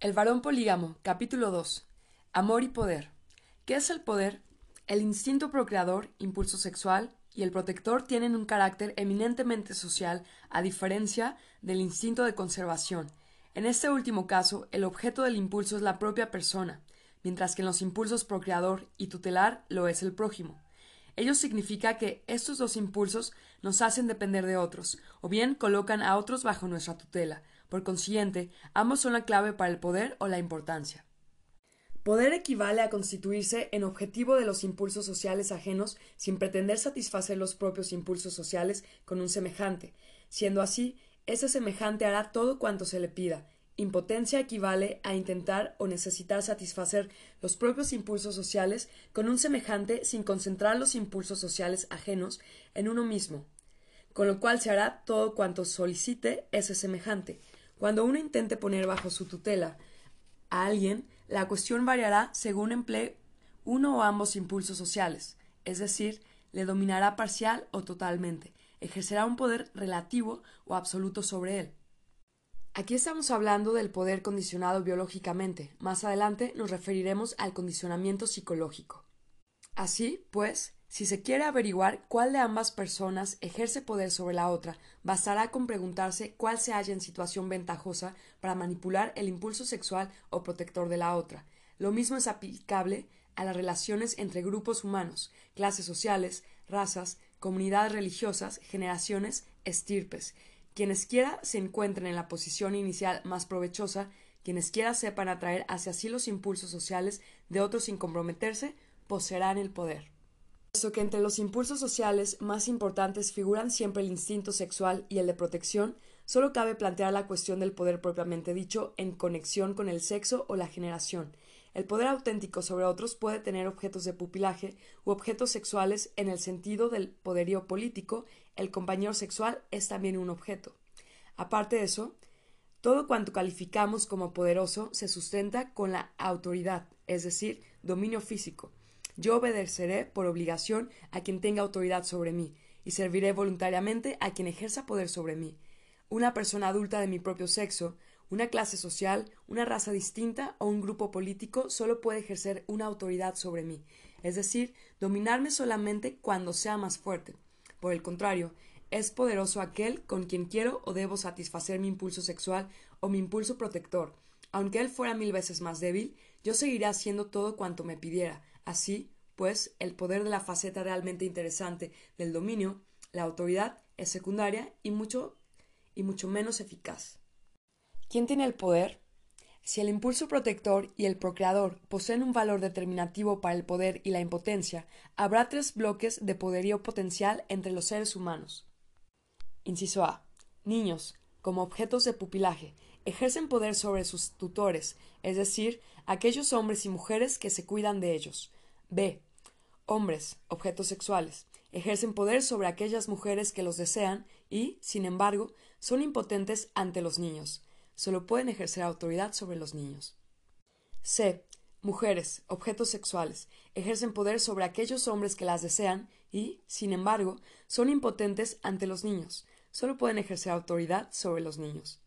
El varón polígamo, capítulo 2. Amor y poder. ¿Qué es el poder? El instinto procreador, impulso sexual, y el protector tienen un carácter eminentemente social, a diferencia del instinto de conservación. En este último caso, el objeto del impulso es la propia persona, mientras que en los impulsos procreador y tutelar lo es el prójimo. Ello significa que estos dos impulsos nos hacen depender de otros, o bien colocan a otros bajo nuestra tutela. Por consiguiente, ambos son la clave para el poder o la importancia. Poder equivale a constituirse en objetivo de los impulsos sociales ajenos sin pretender satisfacer los propios impulsos sociales con un semejante. Siendo así, ese semejante hará todo cuanto se le pida, Impotencia equivale a intentar o necesitar satisfacer los propios impulsos sociales con un semejante sin concentrar los impulsos sociales ajenos en uno mismo, con lo cual se hará todo cuanto solicite ese semejante. Cuando uno intente poner bajo su tutela a alguien, la cuestión variará según emplee uno o ambos impulsos sociales, es decir, le dominará parcial o totalmente, ejercerá un poder relativo o absoluto sobre él. Aquí estamos hablando del poder condicionado biológicamente. Más adelante nos referiremos al condicionamiento psicológico. Así, pues, si se quiere averiguar cuál de ambas personas ejerce poder sobre la otra, bastará con preguntarse cuál se halla en situación ventajosa para manipular el impulso sexual o protector de la otra. Lo mismo es aplicable a las relaciones entre grupos humanos, clases sociales, razas, comunidades religiosas, generaciones, estirpes, quienes quiera se encuentren en la posición inicial más provechosa, quienes quiera sepan atraer hacia sí los impulsos sociales de otros sin comprometerse, poseerán el poder. Puesto que entre los impulsos sociales más importantes figuran siempre el instinto sexual y el de protección, solo cabe plantear la cuestión del poder propiamente dicho en conexión con el sexo o la generación. El poder auténtico sobre otros puede tener objetos de pupilaje u objetos sexuales en el sentido del poderío político, el compañero sexual es también un objeto. Aparte de eso, todo cuanto calificamos como poderoso se sustenta con la autoridad, es decir, dominio físico. Yo obedeceré por obligación a quien tenga autoridad sobre mí, y serviré voluntariamente a quien ejerza poder sobre mí. Una persona adulta de mi propio sexo una clase social, una raza distinta o un grupo político solo puede ejercer una autoridad sobre mí, es decir, dominarme solamente cuando sea más fuerte. Por el contrario, es poderoso aquel con quien quiero o debo satisfacer mi impulso sexual o mi impulso protector. Aunque él fuera mil veces más débil, yo seguiré haciendo todo cuanto me pidiera. Así, pues, el poder de la faceta realmente interesante del dominio, la autoridad, es secundaria y mucho y mucho menos eficaz. ¿Quién tiene el poder? Si el impulso protector y el procreador poseen un valor determinativo para el poder y la impotencia, habrá tres bloques de poderío potencial entre los seres humanos. Inciso A. Niños, como objetos de pupilaje, ejercen poder sobre sus tutores, es decir, aquellos hombres y mujeres que se cuidan de ellos. B. Hombres, objetos sexuales, ejercen poder sobre aquellas mujeres que los desean y, sin embargo, son impotentes ante los niños solo pueden ejercer autoridad sobre los niños. C. Mujeres, objetos sexuales, ejercen poder sobre aquellos hombres que las desean y, sin embargo, son impotentes ante los niños. Solo pueden ejercer autoridad sobre los niños.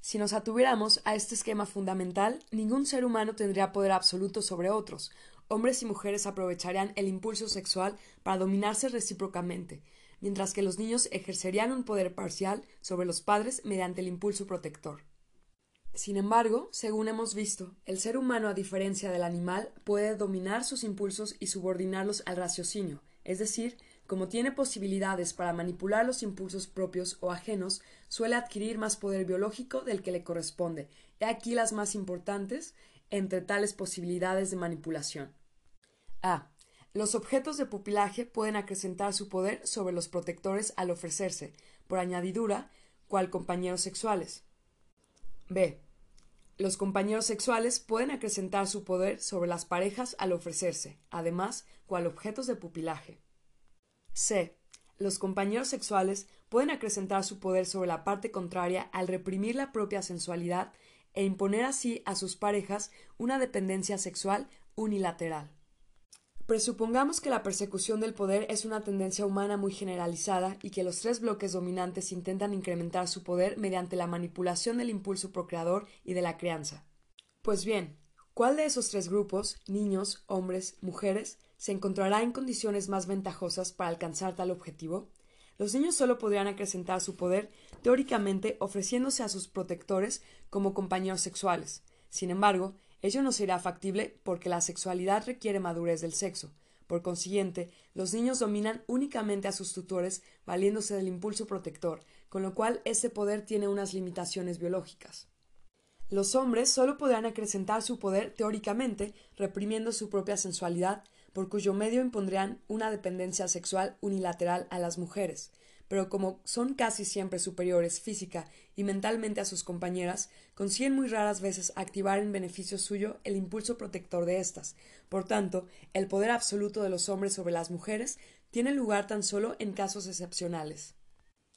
Si nos atuviéramos a este esquema fundamental, ningún ser humano tendría poder absoluto sobre otros. Hombres y mujeres aprovecharían el impulso sexual para dominarse recíprocamente, mientras que los niños ejercerían un poder parcial sobre los padres mediante el impulso protector. Sin embargo, según hemos visto, el ser humano, a diferencia del animal, puede dominar sus impulsos y subordinarlos al raciocinio, es decir, como tiene posibilidades para manipular los impulsos propios o ajenos, suele adquirir más poder biológico del que le corresponde. He aquí las más importantes entre tales posibilidades de manipulación. A. Los objetos de pupilaje pueden acrecentar su poder sobre los protectores al ofrecerse, por añadidura, cual compañeros sexuales. B. Los compañeros sexuales pueden acrecentar su poder sobre las parejas al ofrecerse, además, cual objetos de pupilaje. C. Los compañeros sexuales pueden acrecentar su poder sobre la parte contraria al reprimir la propia sensualidad e imponer así a sus parejas una dependencia sexual unilateral. Presupongamos que la persecución del poder es una tendencia humana muy generalizada y que los tres bloques dominantes intentan incrementar su poder mediante la manipulación del impulso procreador y de la crianza. Pues bien, ¿cuál de esos tres grupos, niños, hombres, mujeres, se encontrará en condiciones más ventajosas para alcanzar tal objetivo? Los niños solo podrían acrecentar su poder teóricamente ofreciéndose a sus protectores como compañeros sexuales. Sin embargo, ello no será factible porque la sexualidad requiere madurez del sexo. Por consiguiente, los niños dominan únicamente a sus tutores valiéndose del impulso protector, con lo cual ese poder tiene unas limitaciones biológicas. Los hombres solo podrán acrecentar su poder teóricamente reprimiendo su propia sensualidad, por cuyo medio impondrían una dependencia sexual unilateral a las mujeres, pero como son casi siempre superiores física y mentalmente a sus compañeras, consiguen muy raras veces activar en beneficio suyo el impulso protector de éstas. Por tanto, el poder absoluto de los hombres sobre las mujeres tiene lugar tan solo en casos excepcionales.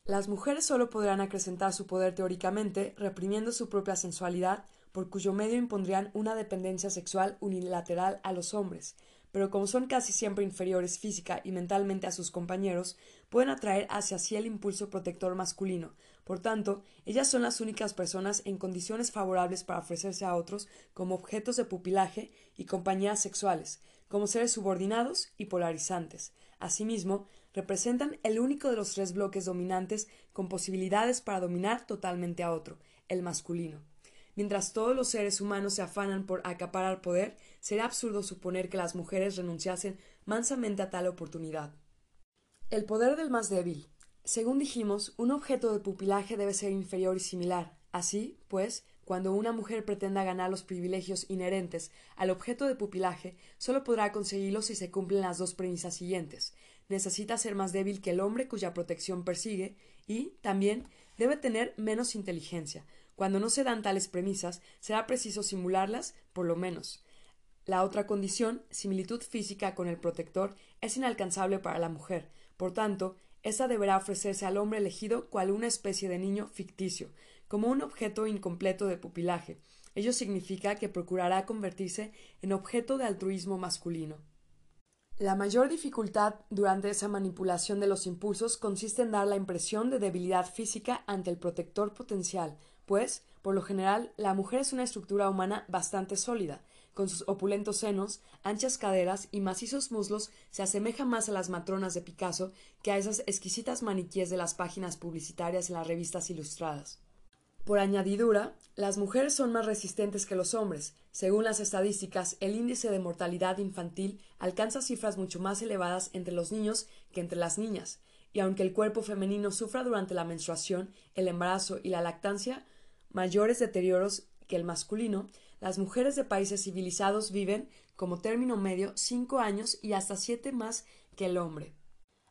Las mujeres solo podrán acrecentar su poder teóricamente reprimiendo su propia sensualidad, por cuyo medio impondrían una dependencia sexual unilateral a los hombres, pero como son casi siempre inferiores física y mentalmente a sus compañeros, pueden atraer hacia sí el impulso protector masculino. Por tanto, ellas son las únicas personas en condiciones favorables para ofrecerse a otros como objetos de pupilaje y compañías sexuales, como seres subordinados y polarizantes. Asimismo, representan el único de los tres bloques dominantes con posibilidades para dominar totalmente a otro, el masculino. Mientras todos los seres humanos se afanan por acaparar poder, será absurdo suponer que las mujeres renunciasen mansamente a tal oportunidad. El poder del más débil. Según dijimos, un objeto de pupilaje debe ser inferior y similar. Así, pues, cuando una mujer pretenda ganar los privilegios inherentes al objeto de pupilaje, solo podrá conseguirlos si se cumplen las dos premisas siguientes. Necesita ser más débil que el hombre cuya protección persigue y, también, debe tener menos inteligencia, cuando no se dan tales premisas, será preciso simularlas, por lo menos. La otra condición, similitud física con el protector, es inalcanzable para la mujer. Por tanto, ésta deberá ofrecerse al hombre elegido cual una especie de niño ficticio, como un objeto incompleto de pupilaje. Ello significa que procurará convertirse en objeto de altruismo masculino. La mayor dificultad durante esa manipulación de los impulsos consiste en dar la impresión de debilidad física ante el protector potencial, pues, por lo general, la mujer es una estructura humana bastante sólida, con sus opulentos senos, anchas caderas y macizos muslos se asemeja más a las matronas de Picasso que a esas exquisitas maniquíes de las páginas publicitarias en las revistas ilustradas. Por añadidura, las mujeres son más resistentes que los hombres. Según las estadísticas, el índice de mortalidad infantil alcanza cifras mucho más elevadas entre los niños que entre las niñas, y aunque el cuerpo femenino sufra durante la menstruación, el embarazo y la lactancia, mayores deterioros que el masculino, las mujeres de países civilizados viven, como término medio, cinco años y hasta siete más que el hombre.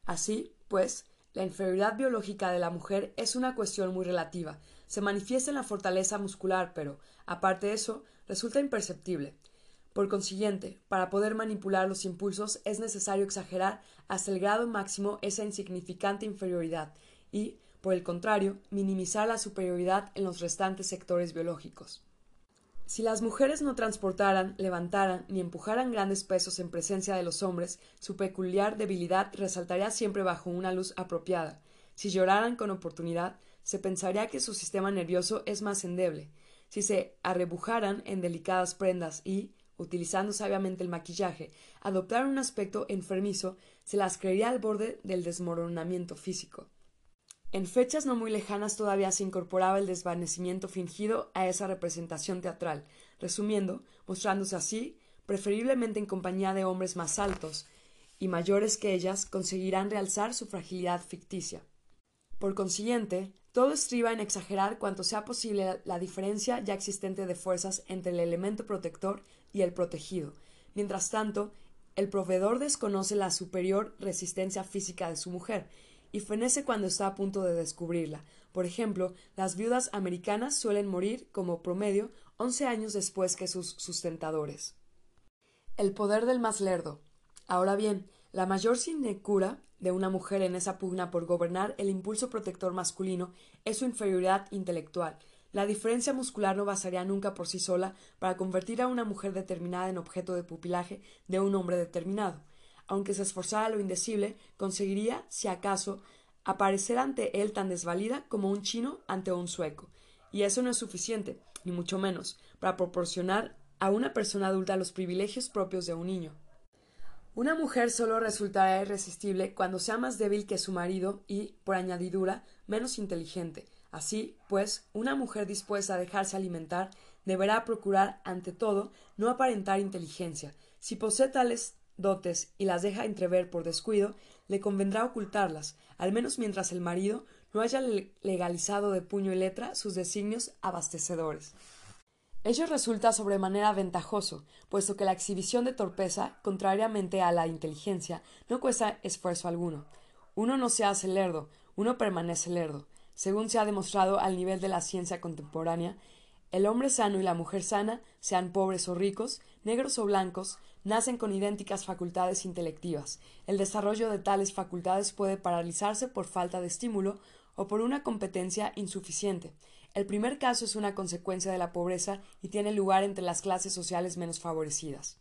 Así, pues, la inferioridad biológica de la mujer es una cuestión muy relativa. Se manifiesta en la fortaleza muscular, pero, aparte de eso, resulta imperceptible. Por consiguiente, para poder manipular los impulsos es necesario exagerar hasta el grado máximo esa insignificante inferioridad y, por el contrario, minimizar la superioridad en los restantes sectores biológicos. Si las mujeres no transportaran, levantaran ni empujaran grandes pesos en presencia de los hombres, su peculiar debilidad resaltaría siempre bajo una luz apropiada. Si lloraran con oportunidad, se pensaría que su sistema nervioso es más endeble. Si se arrebujaran en delicadas prendas y, utilizando sabiamente el maquillaje, adoptaran un aspecto enfermizo, se las creería al borde del desmoronamiento físico. En fechas no muy lejanas todavía se incorporaba el desvanecimiento fingido a esa representación teatral, resumiendo, mostrándose así, preferiblemente en compañía de hombres más altos y mayores que ellas, conseguirán realzar su fragilidad ficticia. Por consiguiente, todo estriba en exagerar cuanto sea posible la diferencia ya existente de fuerzas entre el elemento protector y el protegido. Mientras tanto, el proveedor desconoce la superior resistencia física de su mujer y fenece cuando está a punto de descubrirla. Por ejemplo, las viudas americanas suelen morir, como promedio, once años después que sus sustentadores. El poder del más lerdo. Ahora bien, la mayor sinecura de una mujer en esa pugna por gobernar el impulso protector masculino es su inferioridad intelectual. La diferencia muscular no bastaría nunca por sí sola para convertir a una mujer determinada en objeto de pupilaje de un hombre determinado aunque se esforzara lo indecible, conseguiría, si acaso, aparecer ante él tan desvalida como un chino ante un sueco. Y eso no es suficiente, ni mucho menos, para proporcionar a una persona adulta los privilegios propios de un niño. Una mujer solo resultará irresistible cuando sea más débil que su marido y, por añadidura, menos inteligente. Así, pues, una mujer dispuesta a dejarse alimentar deberá procurar, ante todo, no aparentar inteligencia. Si posee tales dotes y las deja entrever por descuido, le convendrá ocultarlas, al menos mientras el marido no haya legalizado de puño y letra sus designios abastecedores. Ello resulta sobremanera ventajoso, puesto que la exhibición de torpeza, contrariamente a la inteligencia, no cuesta esfuerzo alguno. Uno no se hace lerdo, uno permanece lerdo. Según se ha demostrado al nivel de la ciencia contemporánea, el hombre sano y la mujer sana, sean pobres o ricos, negros o blancos, nacen con idénticas facultades intelectivas. El desarrollo de tales facultades puede paralizarse por falta de estímulo o por una competencia insuficiente. El primer caso es una consecuencia de la pobreza y tiene lugar entre las clases sociales menos favorecidas.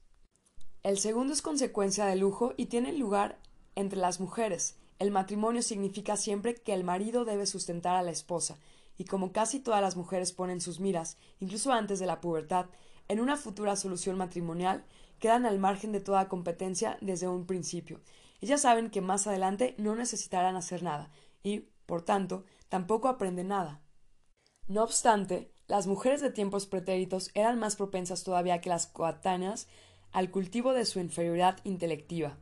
El segundo es consecuencia del lujo y tiene lugar entre las mujeres. El matrimonio significa siempre que el marido debe sustentar a la esposa, y como casi todas las mujeres ponen sus miras, incluso antes de la pubertad, en una futura solución matrimonial, quedan al margen de toda competencia desde un principio. Ellas saben que más adelante no necesitarán hacer nada, y, por tanto, tampoco aprenden nada. No obstante, las mujeres de tiempos pretéritos eran más propensas todavía que las coetáneas al cultivo de su inferioridad intelectiva.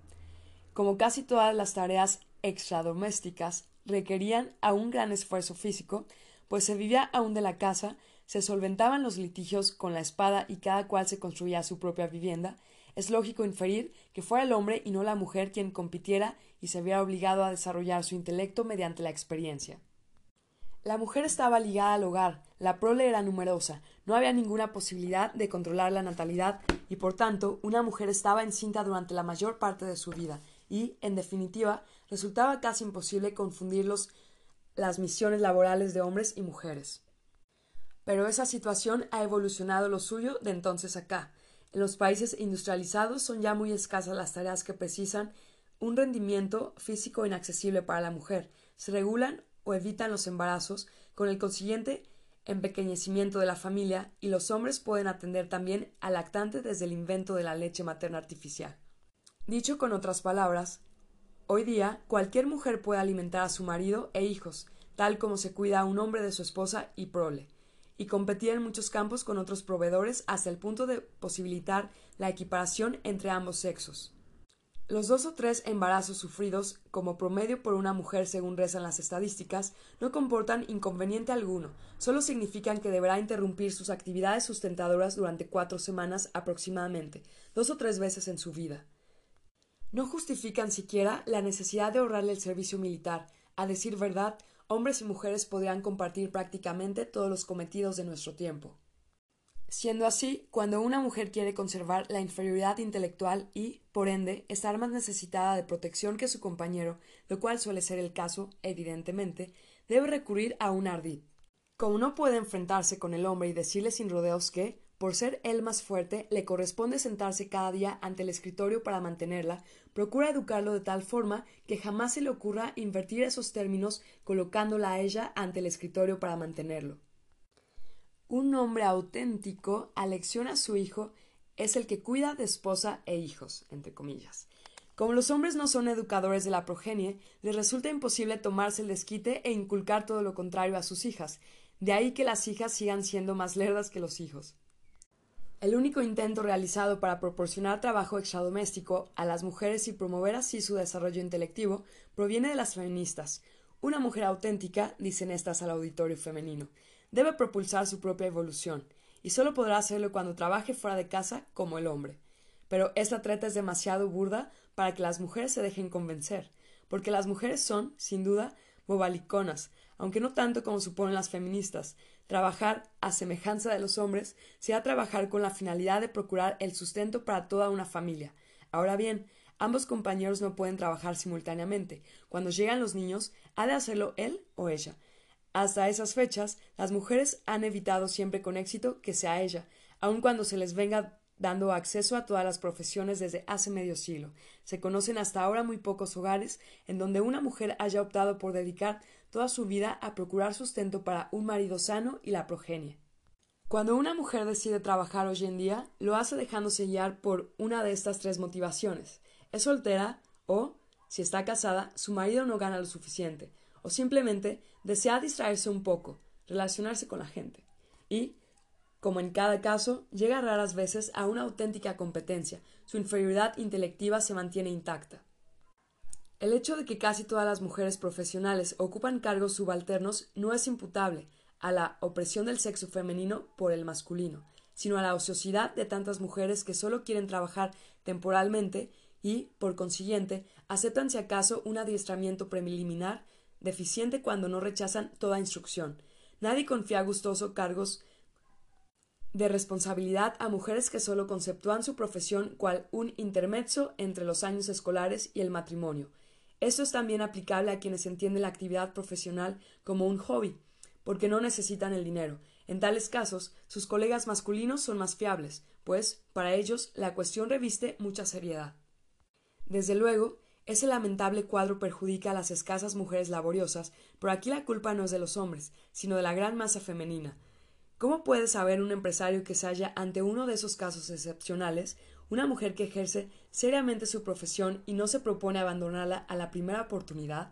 Como casi todas las tareas extradomésticas requerían a un gran esfuerzo físico, pues se vivía aún de la casa, se solventaban los litigios con la espada y cada cual se construía su propia vivienda, es lógico inferir que fuera el hombre y no la mujer quien compitiera y se viera obligado a desarrollar su intelecto mediante la experiencia. La mujer estaba ligada al hogar, la prole era numerosa, no había ninguna posibilidad de controlar la natalidad y por tanto una mujer estaba encinta durante la mayor parte de su vida y, en definitiva, resultaba casi imposible confundir las misiones laborales de hombres y mujeres. Pero esa situación ha evolucionado lo suyo de entonces acá. En los países industrializados son ya muy escasas las tareas que precisan un rendimiento físico inaccesible para la mujer. Se regulan o evitan los embarazos, con el consiguiente empequeñecimiento de la familia, y los hombres pueden atender también al lactante desde el invento de la leche materna artificial. Dicho con otras palabras, hoy día cualquier mujer puede alimentar a su marido e hijos, tal como se cuida a un hombre de su esposa y prole, y competir en muchos campos con otros proveedores hasta el punto de posibilitar la equiparación entre ambos sexos. Los dos o tres embarazos sufridos como promedio por una mujer según rezan las estadísticas no comportan inconveniente alguno, solo significan que deberá interrumpir sus actividades sustentadoras durante cuatro semanas aproximadamente, dos o tres veces en su vida. No justifican siquiera la necesidad de ahorrarle el servicio militar. A decir verdad, hombres y mujeres podrían compartir prácticamente todos los cometidos de nuestro tiempo. Siendo así, cuando una mujer quiere conservar la inferioridad intelectual y, por ende, estar más necesitada de protección que su compañero, lo cual suele ser el caso, evidentemente, debe recurrir a un ardid. Como no puede enfrentarse con el hombre y decirle sin rodeos que, por ser él más fuerte, le corresponde sentarse cada día ante el escritorio para mantenerla, procura educarlo de tal forma que jamás se le ocurra invertir esos términos colocándola a ella ante el escritorio para mantenerlo. Un hombre auténtico alecciona a su hijo es el que cuida de esposa e hijos, entre comillas. Como los hombres no son educadores de la progenie, les resulta imposible tomarse el desquite e inculcar todo lo contrario a sus hijas, de ahí que las hijas sigan siendo más lerdas que los hijos. El único intento realizado para proporcionar trabajo extradoméstico a las mujeres y promover así su desarrollo intelectivo proviene de las feministas. Una mujer auténtica, dicen estas al auditorio femenino, debe propulsar su propia evolución, y solo podrá hacerlo cuando trabaje fuera de casa como el hombre. Pero esta treta es demasiado burda para que las mujeres se dejen convencer, porque las mujeres son, sin duda, bobaliconas, aunque no tanto como suponen las feministas. Trabajar, a semejanza de los hombres, será trabajar con la finalidad de procurar el sustento para toda una familia. Ahora bien, ambos compañeros no pueden trabajar simultáneamente. Cuando llegan los niños, ha de hacerlo él o ella, hasta esas fechas, las mujeres han evitado siempre con éxito que sea ella, aun cuando se les venga dando acceso a todas las profesiones desde hace medio siglo. Se conocen hasta ahora muy pocos hogares en donde una mujer haya optado por dedicar toda su vida a procurar sustento para un marido sano y la progenie. Cuando una mujer decide trabajar hoy en día, lo hace dejándose guiar por una de estas tres motivaciones. Es soltera o, si está casada, su marido no gana lo suficiente, o simplemente desea distraerse un poco, relacionarse con la gente. Y, como en cada caso, llega raras veces a una auténtica competencia, su inferioridad intelectiva se mantiene intacta. El hecho de que casi todas las mujeres profesionales ocupan cargos subalternos no es imputable a la opresión del sexo femenino por el masculino, sino a la ociosidad de tantas mujeres que solo quieren trabajar temporalmente y, por consiguiente, aceptan si acaso un adiestramiento preliminar deficiente cuando no rechazan toda instrucción. Nadie confía gustoso cargos de responsabilidad a mujeres que solo conceptúan su profesión cual un intermezzo entre los años escolares y el matrimonio, esto es también aplicable a quienes entienden la actividad profesional como un hobby, porque no necesitan el dinero. En tales casos, sus colegas masculinos son más fiables, pues, para ellos, la cuestión reviste mucha seriedad. Desde luego, ese lamentable cuadro perjudica a las escasas mujeres laboriosas, pero aquí la culpa no es de los hombres, sino de la gran masa femenina. ¿Cómo puede saber un empresario que se halla ante uno de esos casos excepcionales una mujer que ejerce seriamente su profesión y no se propone abandonarla a la primera oportunidad?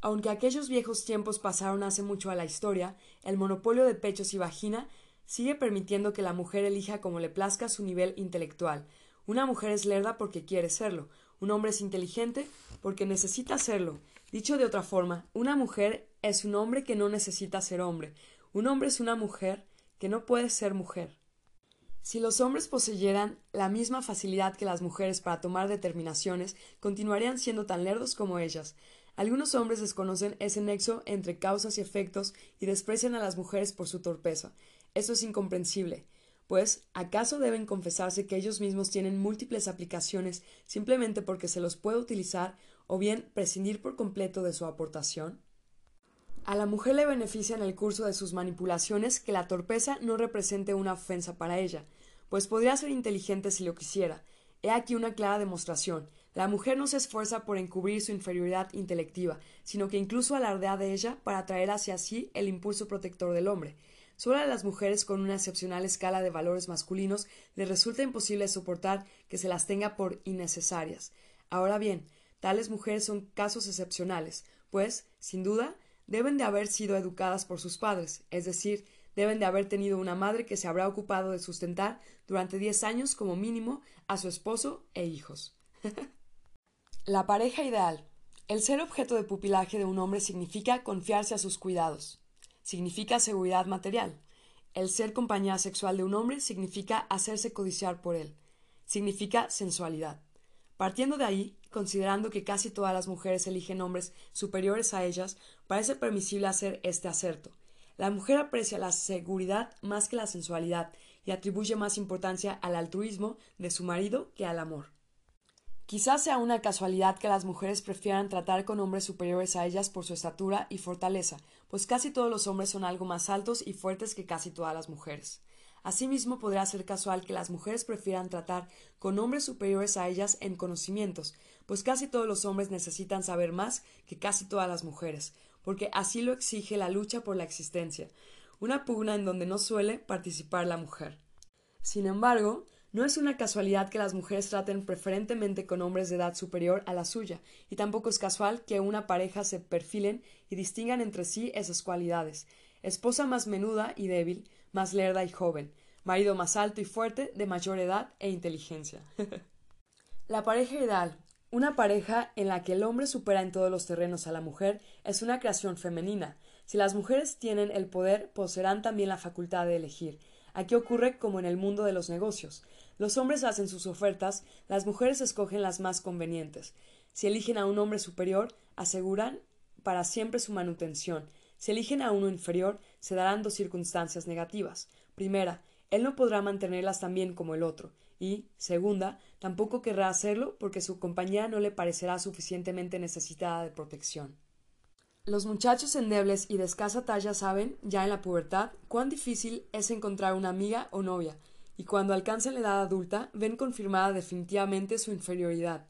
Aunque aquellos viejos tiempos pasaron hace mucho a la historia, el monopolio de pechos y vagina sigue permitiendo que la mujer elija como le plazca su nivel intelectual. Una mujer es lerda porque quiere serlo, un hombre es inteligente porque necesita serlo. Dicho de otra forma, una mujer es un hombre que no necesita ser hombre, un hombre es una mujer que no puede ser mujer. Si los hombres poseyeran la misma facilidad que las mujeres para tomar determinaciones, continuarían siendo tan lerdos como ellas. Algunos hombres desconocen ese nexo entre causas y efectos y desprecian a las mujeres por su torpeza. Eso es incomprensible. Pues, ¿acaso deben confesarse que ellos mismos tienen múltiples aplicaciones simplemente porque se los puede utilizar o bien prescindir por completo de su aportación? A la mujer le beneficia en el curso de sus manipulaciones que la torpeza no represente una ofensa para ella, pues podría ser inteligente si lo quisiera. He aquí una clara demostración. La mujer no se esfuerza por encubrir su inferioridad intelectiva, sino que incluso alardea de ella para atraer hacia sí el impulso protector del hombre. Solo a las mujeres con una excepcional escala de valores masculinos les resulta imposible soportar que se las tenga por innecesarias. Ahora bien, tales mujeres son casos excepcionales, pues, sin duda, deben de haber sido educadas por sus padres, es decir, deben de haber tenido una madre que se habrá ocupado de sustentar durante diez años como mínimo a su esposo e hijos. La pareja ideal. El ser objeto de pupilaje de un hombre significa confiarse a sus cuidados. Significa seguridad material. El ser compañía sexual de un hombre significa hacerse codiciar por él. Significa sensualidad. Partiendo de ahí, considerando que casi todas las mujeres eligen hombres superiores a ellas, parece permisible hacer este acerto. La mujer aprecia la seguridad más que la sensualidad y atribuye más importancia al altruismo de su marido que al amor. Quizás sea una casualidad que las mujeres prefieran tratar con hombres superiores a ellas por su estatura y fortaleza, pues casi todos los hombres son algo más altos y fuertes que casi todas las mujeres. Asimismo, podría ser casual que las mujeres prefieran tratar con hombres superiores a ellas en conocimientos, pues casi todos los hombres necesitan saber más que casi todas las mujeres, porque así lo exige la lucha por la existencia, una pugna en donde no suele participar la mujer. Sin embargo, no es una casualidad que las mujeres traten preferentemente con hombres de edad superior a la suya, y tampoco es casual que una pareja se perfilen y distingan entre sí esas cualidades esposa más menuda y débil, más lerda y joven, marido más alto y fuerte, de mayor edad e inteligencia. la pareja ideal, una pareja en la que el hombre supera en todos los terrenos a la mujer es una creación femenina. Si las mujeres tienen el poder, poseerán también la facultad de elegir. Aquí ocurre como en el mundo de los negocios. Los hombres hacen sus ofertas, las mujeres escogen las más convenientes. Si eligen a un hombre superior, aseguran para siempre su manutención. Si eligen a uno inferior, se darán dos circunstancias negativas. Primera, él no podrá mantenerlas tan bien como el otro y, segunda, tampoco querrá hacerlo porque su compañía no le parecerá suficientemente necesitada de protección. Los muchachos endebles y de escasa talla saben, ya en la pubertad, cuán difícil es encontrar una amiga o novia, y cuando alcanzan la edad adulta ven confirmada definitivamente su inferioridad.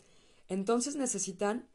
Entonces necesitan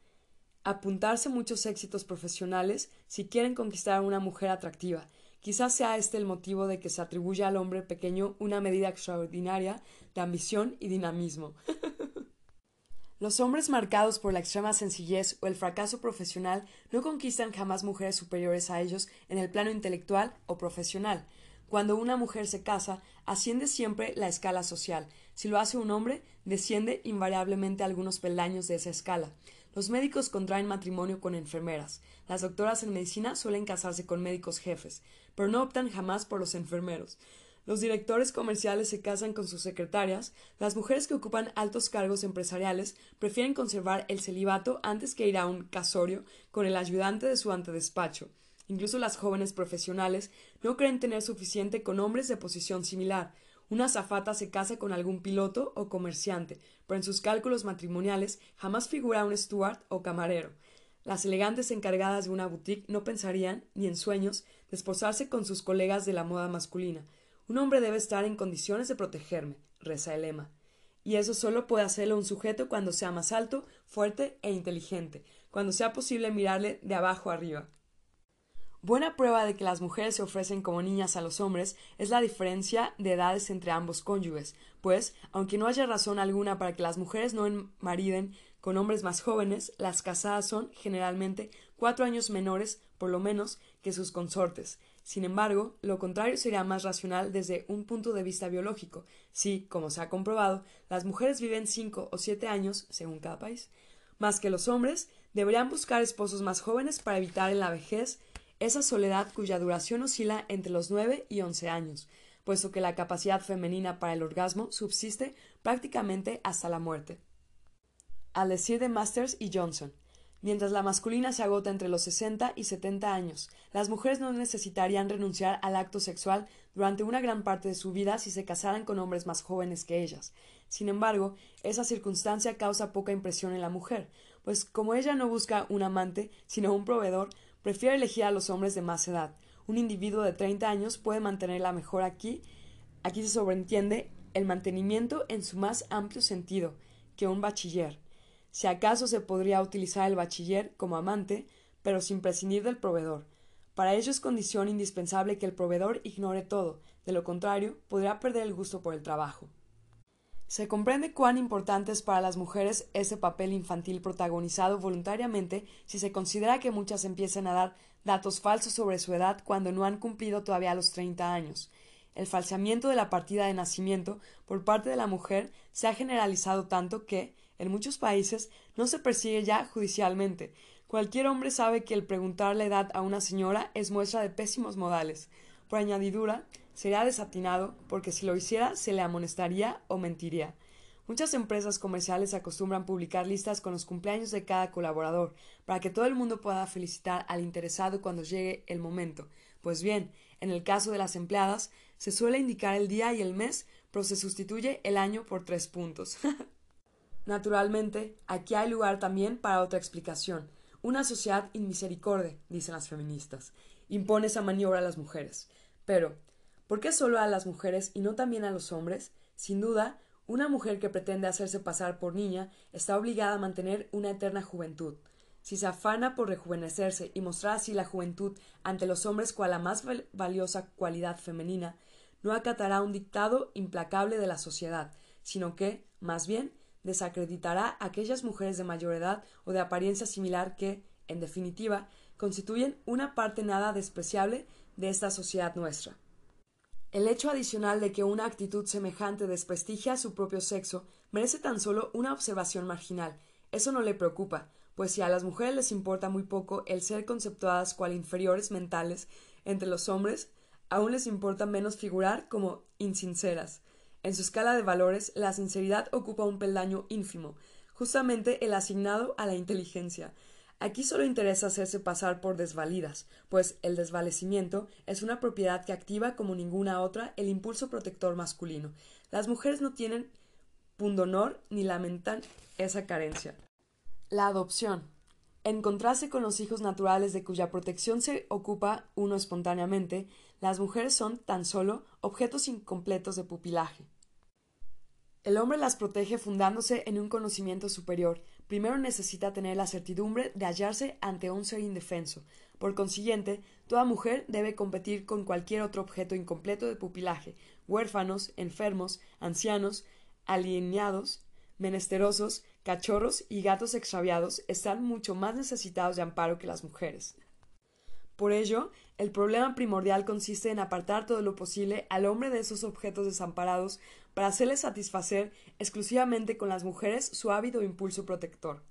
apuntarse muchos éxitos profesionales si quieren conquistar a una mujer atractiva, Quizás sea este el motivo de que se atribuya al hombre pequeño una medida extraordinaria de ambición y dinamismo. Los hombres marcados por la extrema sencillez o el fracaso profesional no conquistan jamás mujeres superiores a ellos en el plano intelectual o profesional. Cuando una mujer se casa, asciende siempre la escala social. Si lo hace un hombre, desciende invariablemente algunos peldaños de esa escala. Los médicos contraen matrimonio con enfermeras. Las doctoras en medicina suelen casarse con médicos jefes, pero no optan jamás por los enfermeros. Los directores comerciales se casan con sus secretarias, las mujeres que ocupan altos cargos empresariales prefieren conservar el celibato antes que ir a un casorio con el ayudante de su antedespacho. Incluso las jóvenes profesionales no creen tener suficiente con hombres de posición similar. Una azafata se casa con algún piloto o comerciante, pero en sus cálculos matrimoniales jamás figura un steward o camarero. Las elegantes encargadas de una boutique no pensarían, ni en sueños, desposarse con sus colegas de la moda masculina, un hombre debe estar en condiciones de protegerme, reza el lema. Y eso solo puede hacerlo un sujeto cuando sea más alto, fuerte e inteligente, cuando sea posible mirarle de abajo arriba. Buena prueba de que las mujeres se ofrecen como niñas a los hombres es la diferencia de edades entre ambos cónyuges, pues, aunque no haya razón alguna para que las mujeres no enmariden con hombres más jóvenes, las casadas son, generalmente, cuatro años menores, por lo menos, que sus consortes, sin embargo, lo contrario sería más racional desde un punto de vista biológico, si, como se ha comprobado, las mujeres viven cinco o siete años, según cada país, más que los hombres, deberían buscar esposos más jóvenes para evitar en la vejez esa soledad cuya duración oscila entre los nueve y once años, puesto que la capacidad femenina para el orgasmo subsiste prácticamente hasta la muerte. Al decir de Masters y Johnson, Mientras la masculina se agota entre los 60 y 70 años, las mujeres no necesitarían renunciar al acto sexual durante una gran parte de su vida si se casaran con hombres más jóvenes que ellas. Sin embargo, esa circunstancia causa poca impresión en la mujer, pues como ella no busca un amante, sino un proveedor, prefiere elegir a los hombres de más edad. Un individuo de 30 años puede mantenerla mejor aquí. Aquí se sobreentiende el mantenimiento en su más amplio sentido que un bachiller si acaso se podría utilizar el bachiller como amante, pero sin prescindir del proveedor. Para ello es condición indispensable que el proveedor ignore todo, de lo contrario, podrá perder el gusto por el trabajo. Se comprende cuán importante es para las mujeres ese papel infantil protagonizado voluntariamente si se considera que muchas empiezan a dar datos falsos sobre su edad cuando no han cumplido todavía los treinta años. El falseamiento de la partida de nacimiento por parte de la mujer se ha generalizado tanto que, en muchos países no se persigue ya judicialmente. Cualquier hombre sabe que el preguntar la edad a una señora es muestra de pésimos modales. Por añadidura, sería desatinado porque si lo hiciera se le amonestaría o mentiría. Muchas empresas comerciales acostumbran publicar listas con los cumpleaños de cada colaborador, para que todo el mundo pueda felicitar al interesado cuando llegue el momento. Pues bien, en el caso de las empleadas, se suele indicar el día y el mes, pero se sustituye el año por tres puntos. Naturalmente, aquí hay lugar también para otra explicación. Una sociedad inmisericordia, dicen las feministas, impone esa maniobra a las mujeres. Pero, ¿por qué solo a las mujeres y no también a los hombres? Sin duda, una mujer que pretende hacerse pasar por niña está obligada a mantener una eterna juventud. Si se afana por rejuvenecerse y mostrar así la juventud ante los hombres cual la más valiosa cualidad femenina, no acatará un dictado implacable de la sociedad, sino que, más bien, desacreditará a aquellas mujeres de mayor edad o de apariencia similar que, en definitiva, constituyen una parte nada despreciable de esta sociedad nuestra. El hecho adicional de que una actitud semejante desprestigia a su propio sexo merece tan solo una observación marginal. Eso no le preocupa, pues si a las mujeres les importa muy poco el ser conceptuadas cual inferiores mentales entre los hombres, aún les importa menos figurar como insinceras. En su escala de valores, la sinceridad ocupa un peldaño ínfimo, justamente el asignado a la inteligencia. Aquí solo interesa hacerse pasar por desvalidas, pues el desvalecimiento es una propiedad que activa como ninguna otra el impulso protector masculino. Las mujeres no tienen pundonor ni lamentan esa carencia. La adopción. En contraste con los hijos naturales de cuya protección se ocupa uno espontáneamente, las mujeres son tan solo objetos incompletos de pupilaje. El hombre las protege fundándose en un conocimiento superior. Primero necesita tener la certidumbre de hallarse ante un ser indefenso. Por consiguiente, toda mujer debe competir con cualquier otro objeto incompleto de pupilaje, huérfanos, enfermos, ancianos, alienados, menesterosos, cachorros y gatos extraviados están mucho más necesitados de amparo que las mujeres. Por ello, el problema primordial consiste en apartar todo lo posible al hombre de esos objetos desamparados para hacerle satisfacer exclusivamente con las mujeres su ávido impulso protector.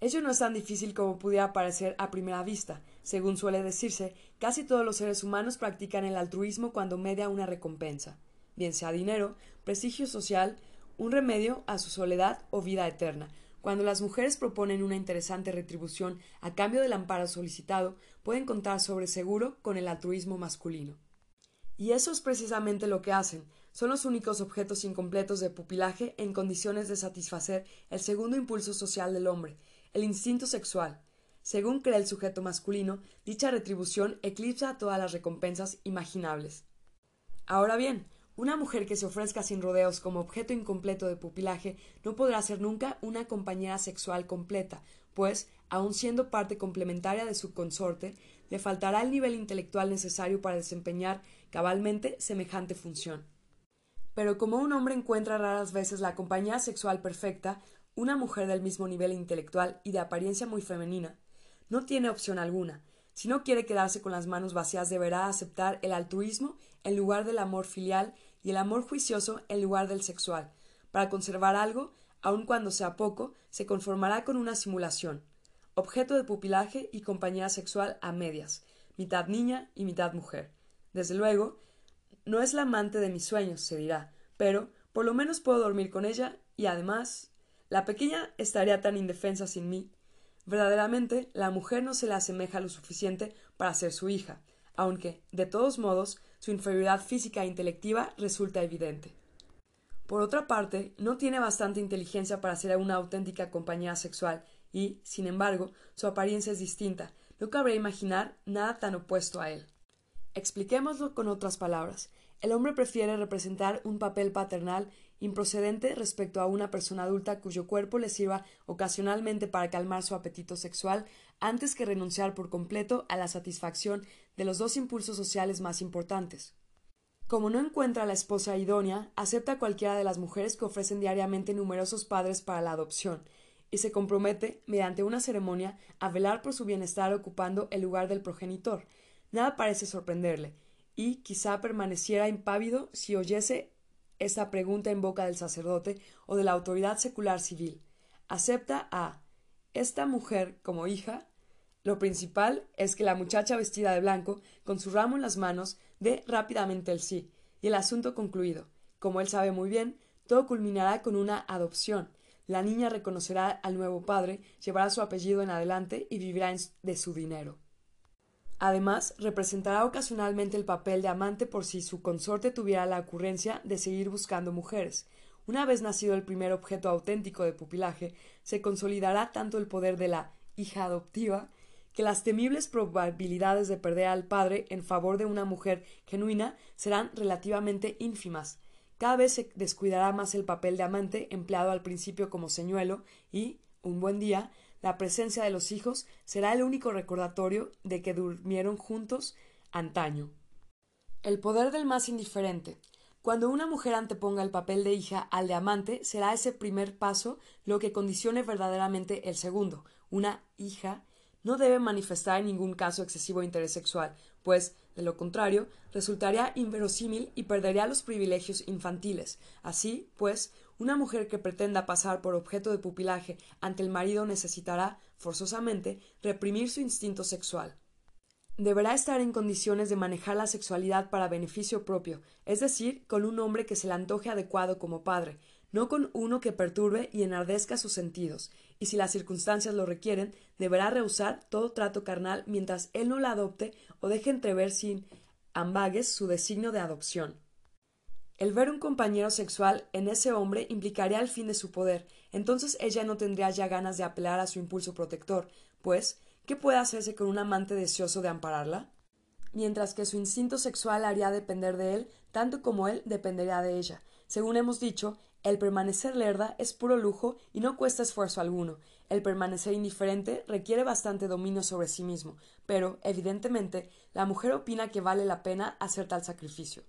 Ello no es tan difícil como pudiera parecer a primera vista. Según suele decirse, casi todos los seres humanos practican el altruismo cuando media una recompensa, bien sea dinero, prestigio social, un remedio a su soledad o vida eterna. Cuando las mujeres proponen una interesante retribución a cambio del amparo solicitado, pueden contar sobre seguro con el altruismo masculino. Y eso es precisamente lo que hacen. Son los únicos objetos incompletos de pupilaje en condiciones de satisfacer el segundo impulso social del hombre, el instinto sexual. Según cree el sujeto masculino, dicha retribución eclipsa todas las recompensas imaginables. Ahora bien, una mujer que se ofrezca sin rodeos como objeto incompleto de pupilaje no podrá ser nunca una compañera sexual completa, pues, aun siendo parte complementaria de su consorte, le faltará el nivel intelectual necesario para desempeñar cabalmente semejante función. Pero como un hombre encuentra raras veces la compañía sexual perfecta, una mujer del mismo nivel intelectual y de apariencia muy femenina, no tiene opción alguna. Si no quiere quedarse con las manos vacías, deberá aceptar el altruismo en lugar del amor filial y el amor juicioso en lugar del sexual. Para conservar algo, aun cuando sea poco, se conformará con una simulación, objeto de pupilaje y compañera sexual a medias, mitad niña y mitad mujer. Desde luego, no es la amante de mis sueños, se dirá, pero por lo menos puedo dormir con ella y además la pequeña estaría tan indefensa sin mí. Verdaderamente, la mujer no se le asemeja lo suficiente para ser su hija, aunque, de todos modos, su inferioridad física e intelectiva resulta evidente. Por otra parte, no tiene bastante inteligencia para ser una auténtica compañía sexual y, sin embargo, su apariencia es distinta. No cabría imaginar nada tan opuesto a él. Expliquémoslo con otras palabras. El hombre prefiere representar un papel paternal improcedente respecto a una persona adulta cuyo cuerpo le sirva ocasionalmente para calmar su apetito sexual antes que renunciar por completo a la satisfacción de los dos impulsos sociales más importantes. Como no encuentra a la esposa idónea, acepta cualquiera de las mujeres que ofrecen diariamente numerosos padres para la adopción, y se compromete, mediante una ceremonia, a velar por su bienestar ocupando el lugar del progenitor, Nada parece sorprenderle, y quizá permaneciera impávido si oyese esta pregunta en boca del sacerdote o de la autoridad secular civil. ¿Acepta a esta mujer como hija? Lo principal es que la muchacha vestida de blanco, con su ramo en las manos, dé rápidamente el sí, y el asunto concluido. Como él sabe muy bien, todo culminará con una adopción. La niña reconocerá al nuevo padre, llevará su apellido en adelante y vivirá de su dinero. Además, representará ocasionalmente el papel de amante por si su consorte tuviera la ocurrencia de seguir buscando mujeres. Una vez nacido el primer objeto auténtico de pupilaje, se consolidará tanto el poder de la hija adoptiva que las temibles probabilidades de perder al padre en favor de una mujer genuina serán relativamente ínfimas. Cada vez se descuidará más el papel de amante empleado al principio como señuelo y, un buen día, la presencia de los hijos será el único recordatorio de que durmieron juntos antaño. El poder del más indiferente. Cuando una mujer anteponga el papel de hija al de amante, será ese primer paso lo que condicione verdaderamente el segundo. Una hija no debe manifestar en ningún caso excesivo interés sexual, pues, de lo contrario, resultaría inverosímil y perdería los privilegios infantiles. Así, pues, una mujer que pretenda pasar por objeto de pupilaje ante el marido necesitará, forzosamente, reprimir su instinto sexual. Deberá estar en condiciones de manejar la sexualidad para beneficio propio, es decir, con un hombre que se le antoje adecuado como padre, no con uno que perturbe y enardezca sus sentidos, y si las circunstancias lo requieren, deberá rehusar todo trato carnal mientras él no la adopte o deje entrever sin ambagues su designio de adopción. El ver un compañero sexual en ese hombre implicaría el fin de su poder, entonces ella no tendría ya ganas de apelar a su impulso protector, pues, ¿qué puede hacerse con un amante deseoso de ampararla? Mientras que su instinto sexual haría depender de él, tanto como él dependería de ella. Según hemos dicho, el permanecer lerda es puro lujo y no cuesta esfuerzo alguno. El permanecer indiferente requiere bastante dominio sobre sí mismo, pero, evidentemente, la mujer opina que vale la pena hacer tal sacrificio.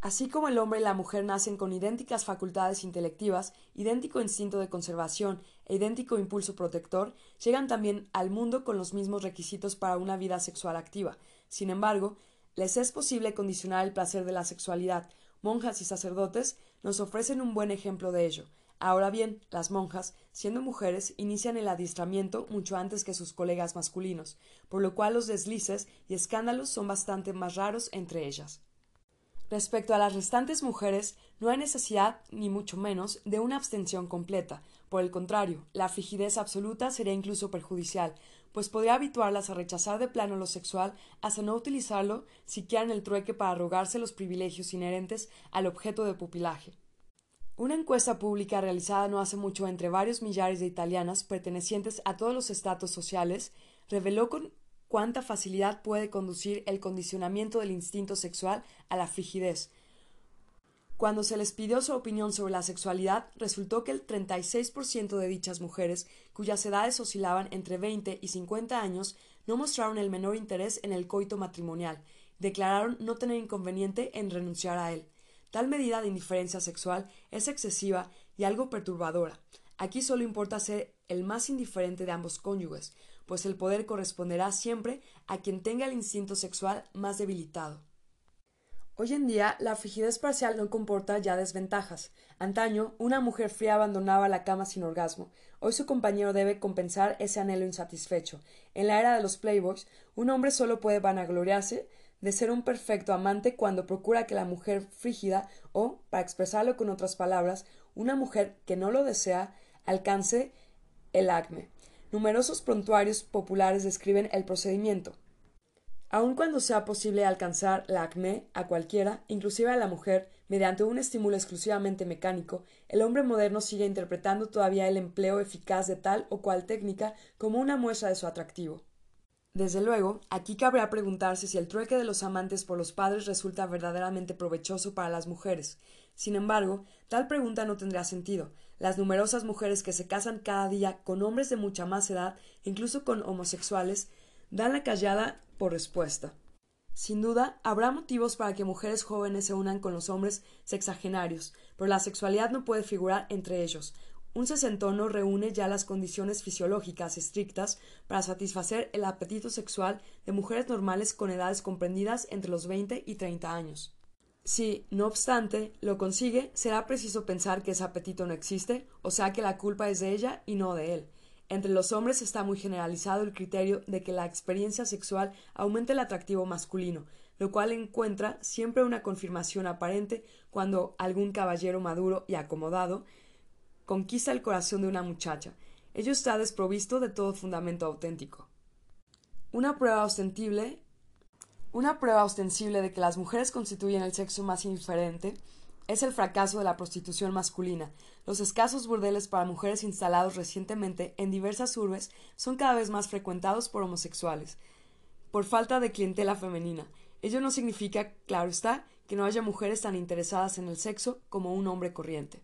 Así como el hombre y la mujer nacen con idénticas facultades intelectivas, idéntico instinto de conservación e idéntico impulso protector, llegan también al mundo con los mismos requisitos para una vida sexual activa. Sin embargo, les es posible condicionar el placer de la sexualidad, monjas y sacerdotes nos ofrecen un buen ejemplo de ello. Ahora bien, las monjas, siendo mujeres, inician el adiestramiento mucho antes que sus colegas masculinos, por lo cual los deslices y escándalos son bastante más raros entre ellas. Respecto a las restantes mujeres, no hay necesidad, ni mucho menos, de una abstención completa. Por el contrario, la frigidez absoluta sería incluso perjudicial, pues podría habituarlas a rechazar de plano lo sexual hasta no utilizarlo siquiera en el trueque para rogarse los privilegios inherentes al objeto de pupilaje. Una encuesta pública realizada no hace mucho entre varios millares de italianas pertenecientes a todos los estratos sociales reveló con cuánta facilidad puede conducir el condicionamiento del instinto sexual a la frigidez, cuando se les pidió su opinión sobre la sexualidad, resultó que el 36% de dichas mujeres, cuyas edades oscilaban entre 20 y 50 años, no mostraron el menor interés en el coito matrimonial, declararon no tener inconveniente en renunciar a él. Tal medida de indiferencia sexual es excesiva y algo perturbadora. Aquí solo importa ser el más indiferente de ambos cónyuges, pues el poder corresponderá siempre a quien tenga el instinto sexual más debilitado. Hoy en día, la frigidez parcial no comporta ya desventajas. Antaño, una mujer fría abandonaba la cama sin orgasmo. Hoy su compañero debe compensar ese anhelo insatisfecho. En la era de los playboys, un hombre solo puede vanagloriarse de ser un perfecto amante cuando procura que la mujer frígida o, para expresarlo con otras palabras, una mujer que no lo desea alcance el acme. Numerosos prontuarios populares describen el procedimiento. Aun cuando sea posible alcanzar la acné a cualquiera, inclusive a la mujer, mediante un estímulo exclusivamente mecánico, el hombre moderno sigue interpretando todavía el empleo eficaz de tal o cual técnica como una muestra de su atractivo. Desde luego, aquí cabrá preguntarse si el trueque de los amantes por los padres resulta verdaderamente provechoso para las mujeres. Sin embargo, tal pregunta no tendrá sentido. Las numerosas mujeres que se casan cada día con hombres de mucha más edad, incluso con homosexuales, dan la callada por respuesta. Sin duda, habrá motivos para que mujeres jóvenes se unan con los hombres sexagenarios, pero la sexualidad no puede figurar entre ellos. Un sesentono reúne ya las condiciones fisiológicas estrictas para satisfacer el apetito sexual de mujeres normales con edades comprendidas entre los veinte y treinta años. Si, no obstante, lo consigue, será preciso pensar que ese apetito no existe, o sea que la culpa es de ella y no de él. Entre los hombres está muy generalizado el criterio de que la experiencia sexual aumenta el atractivo masculino, lo cual encuentra siempre una confirmación aparente cuando algún caballero maduro y acomodado conquista el corazón de una muchacha. Ello está desprovisto de todo fundamento auténtico. Una prueba ostensible una prueba ostensible de que las mujeres constituyen el sexo más indiferente es el fracaso de la prostitución masculina. Los escasos burdeles para mujeres instalados recientemente en diversas urbes son cada vez más frecuentados por homosexuales, por falta de clientela femenina. Ello no significa, claro está, que no haya mujeres tan interesadas en el sexo como un hombre corriente.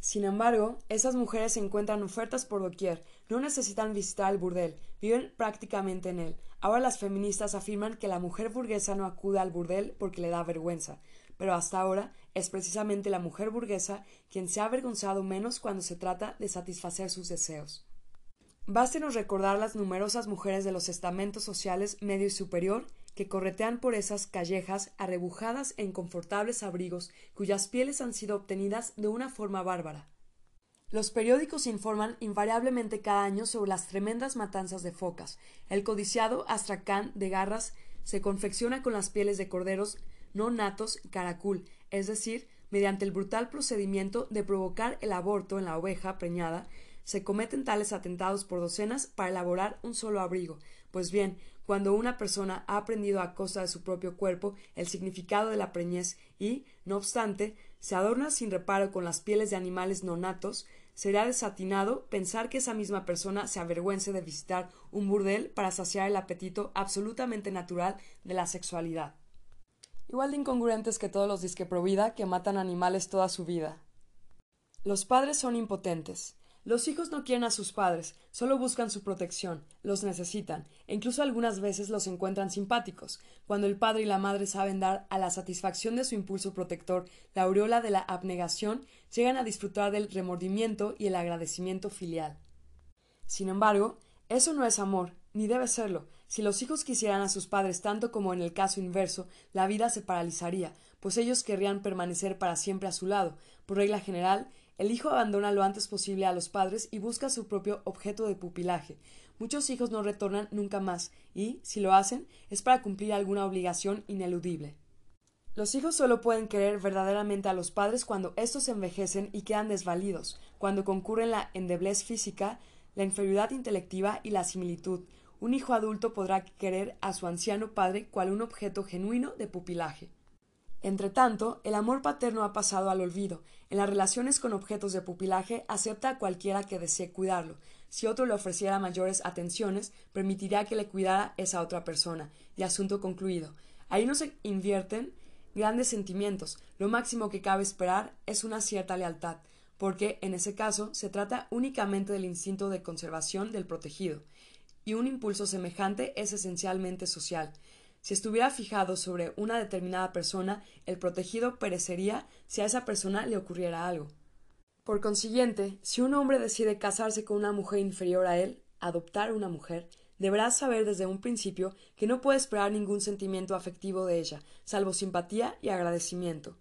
Sin embargo, esas mujeres encuentran ofertas por doquier, no necesitan visitar el burdel, viven prácticamente en él. Ahora las feministas afirman que la mujer burguesa no acude al burdel porque le da vergüenza, pero hasta ahora es precisamente la mujer burguesa quien se ha avergonzado menos cuando se trata de satisfacer sus deseos. Bástenos recordar las numerosas mujeres de los estamentos sociales medio y superior que corretean por esas callejas arrebujadas en confortables abrigos cuyas pieles han sido obtenidas de una forma bárbara. Los periódicos informan invariablemente cada año sobre las tremendas matanzas de focas. El codiciado astracán de garras se confecciona con las pieles de corderos no natos caracul, es decir, mediante el brutal procedimiento de provocar el aborto en la oveja preñada, se cometen tales atentados por docenas para elaborar un solo abrigo. Pues bien, cuando una persona ha aprendido a costa de su propio cuerpo el significado de la preñez y, no obstante, se adorna sin reparo con las pieles de animales nonatos, será desatinado pensar que esa misma persona se avergüence de visitar un burdel para saciar el apetito absolutamente natural de la sexualidad. igual de incongruentes que todos los disque vida que matan animales toda su vida. Los padres son impotentes. Los hijos no quieren a sus padres, solo buscan su protección, los necesitan, e incluso algunas veces los encuentran simpáticos. Cuando el padre y la madre saben dar a la satisfacción de su impulso protector la aureola de la abnegación, llegan a disfrutar del remordimiento y el agradecimiento filial. Sin embargo, eso no es amor, ni debe serlo. Si los hijos quisieran a sus padres tanto como en el caso inverso, la vida se paralizaría, pues ellos querrían permanecer para siempre a su lado. Por regla general, el hijo abandona lo antes posible a los padres y busca su propio objeto de pupilaje. Muchos hijos no retornan nunca más y, si lo hacen, es para cumplir alguna obligación ineludible. Los hijos solo pueden querer verdaderamente a los padres cuando éstos envejecen y quedan desvalidos, cuando concurren la endeblez física, la inferioridad intelectiva y la similitud. Un hijo adulto podrá querer a su anciano padre cual un objeto genuino de pupilaje. Entretanto, el amor paterno ha pasado al olvido. En las relaciones con objetos de pupilaje acepta a cualquiera que desee cuidarlo. Si otro le ofreciera mayores atenciones, permitiría que le cuidara esa otra persona. Y asunto concluido. Ahí no se invierten grandes sentimientos. Lo máximo que cabe esperar es una cierta lealtad, porque en ese caso se trata únicamente del instinto de conservación del protegido. Y un impulso semejante es esencialmente social. Si estuviera fijado sobre una determinada persona, el protegido perecería si a esa persona le ocurriera algo. Por consiguiente, si un hombre decide casarse con una mujer inferior a él, adoptar una mujer, deberá saber desde un principio que no puede esperar ningún sentimiento afectivo de ella, salvo simpatía y agradecimiento.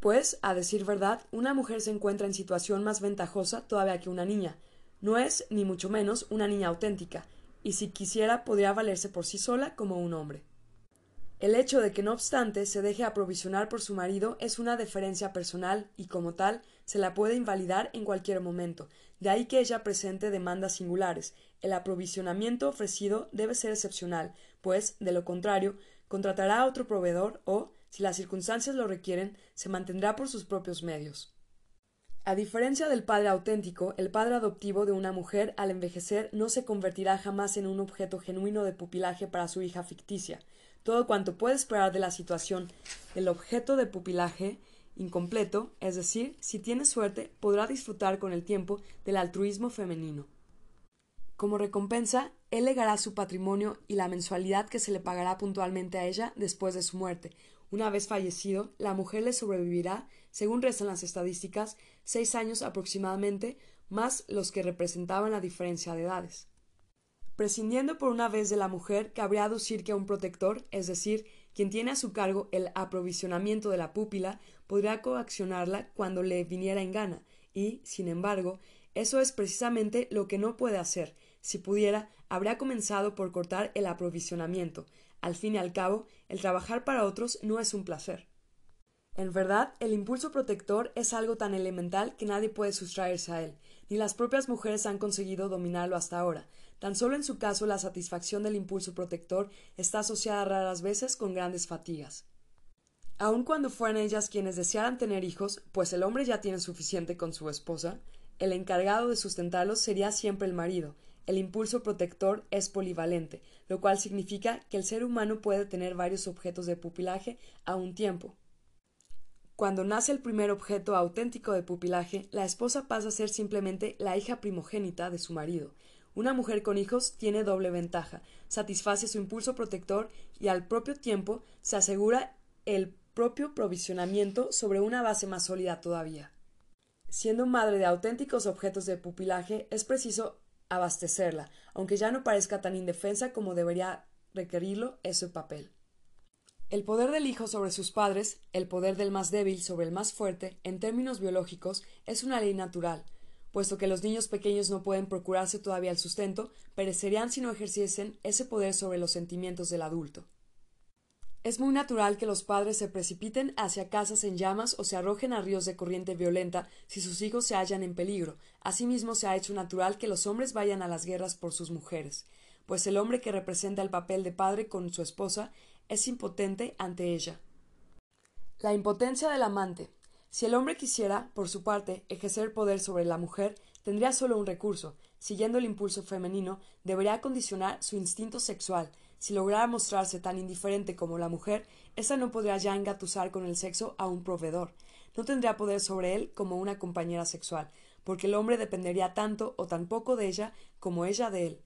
Pues, a decir verdad, una mujer se encuentra en situación más ventajosa todavía que una niña. No es, ni mucho menos, una niña auténtica, y si quisiera podría valerse por sí sola como un hombre. El hecho de que no obstante se deje aprovisionar por su marido es una deferencia personal y como tal se la puede invalidar en cualquier momento, de ahí que ella presente demandas singulares. El aprovisionamiento ofrecido debe ser excepcional, pues, de lo contrario, contratará a otro proveedor o, si las circunstancias lo requieren, se mantendrá por sus propios medios. A diferencia del padre auténtico, el padre adoptivo de una mujer al envejecer no se convertirá jamás en un objeto genuino de pupilaje para su hija ficticia todo cuanto puede esperar de la situación el objeto de pupilaje incompleto, es decir, si tiene suerte, podrá disfrutar con el tiempo del altruismo femenino. Como recompensa, él legará su patrimonio y la mensualidad que se le pagará puntualmente a ella después de su muerte. Una vez fallecido, la mujer le sobrevivirá, según rezan las estadísticas, seis años aproximadamente, más los que representaban la diferencia de edades. Prescindiendo por una vez de la mujer, cabría aducir que un protector, es decir, quien tiene a su cargo el aprovisionamiento de la pupila, podría coaccionarla cuando le viniera en gana, y, sin embargo, eso es precisamente lo que no puede hacer. Si pudiera, habría comenzado por cortar el aprovisionamiento. Al fin y al cabo, el trabajar para otros no es un placer. En verdad, el impulso protector es algo tan elemental que nadie puede sustraerse a él, ni las propias mujeres han conseguido dominarlo hasta ahora. Tan solo en su caso la satisfacción del impulso protector está asociada raras veces con grandes fatigas. Aun cuando fueran ellas quienes desearan tener hijos, pues el hombre ya tiene suficiente con su esposa, el encargado de sustentarlos sería siempre el marido. El impulso protector es polivalente, lo cual significa que el ser humano puede tener varios objetos de pupilaje a un tiempo. Cuando nace el primer objeto auténtico de pupilaje, la esposa pasa a ser simplemente la hija primogénita de su marido, una mujer con hijos tiene doble ventaja, satisface su impulso protector y al propio tiempo se asegura el propio provisionamiento sobre una base más sólida todavía. Siendo madre de auténticos objetos de pupilaje, es preciso abastecerla, aunque ya no parezca tan indefensa como debería requerirlo ese papel. El poder del hijo sobre sus padres, el poder del más débil sobre el más fuerte, en términos biológicos, es una ley natural, puesto que los niños pequeños no pueden procurarse todavía el sustento, perecerían si no ejerciesen ese poder sobre los sentimientos del adulto. Es muy natural que los padres se precipiten hacia casas en llamas o se arrojen a ríos de corriente violenta si sus hijos se hallan en peligro. Asimismo se ha hecho natural que los hombres vayan a las guerras por sus mujeres, pues el hombre que representa el papel de padre con su esposa es impotente ante ella. La impotencia del amante si el hombre quisiera, por su parte, ejercer poder sobre la mujer, tendría solo un recurso. Siguiendo el impulso femenino, debería condicionar su instinto sexual. Si lograra mostrarse tan indiferente como la mujer, ésta no podría ya engatusar con el sexo a un proveedor, no tendría poder sobre él como una compañera sexual, porque el hombre dependería tanto o tan poco de ella como ella de él.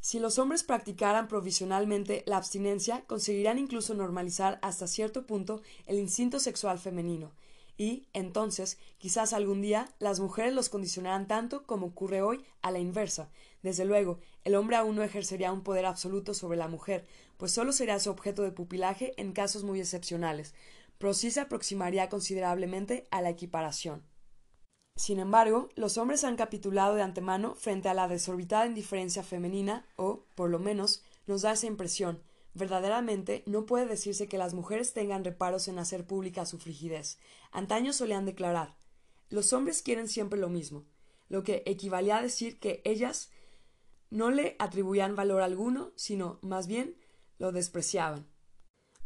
Si los hombres practicaran provisionalmente la abstinencia, conseguirían incluso normalizar hasta cierto punto el instinto sexual femenino, y, entonces, quizás algún día las mujeres los condicionarán tanto como ocurre hoy a la inversa. Desde luego, el hombre aún no ejercería un poder absoluto sobre la mujer, pues sólo sería su objeto de pupilaje en casos muy excepcionales, pero sí se aproximaría considerablemente a la equiparación. Sin embargo, los hombres han capitulado de antemano frente a la desorbitada indiferencia femenina, o, por lo menos, nos da esa impresión. Verdaderamente, no puede decirse que las mujeres tengan reparos en hacer pública su frigidez. Antaño solían declarar los hombres quieren siempre lo mismo, lo que equivalía a decir que ellas no le atribuían valor alguno, sino, más bien, lo despreciaban.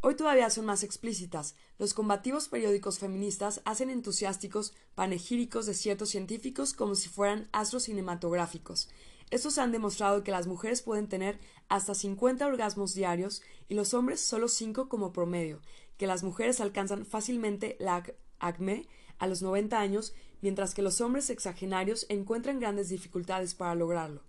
Hoy todavía son más explícitas. Los combativos periódicos feministas hacen entusiásticos panegíricos de ciertos científicos como si fueran astros cinematográficos. Estos han demostrado que las mujeres pueden tener hasta 50 orgasmos diarios y los hombres solo 5 como promedio, que las mujeres alcanzan fácilmente la acme a los 90 años, mientras que los hombres exagenarios encuentran grandes dificultades para lograrlo.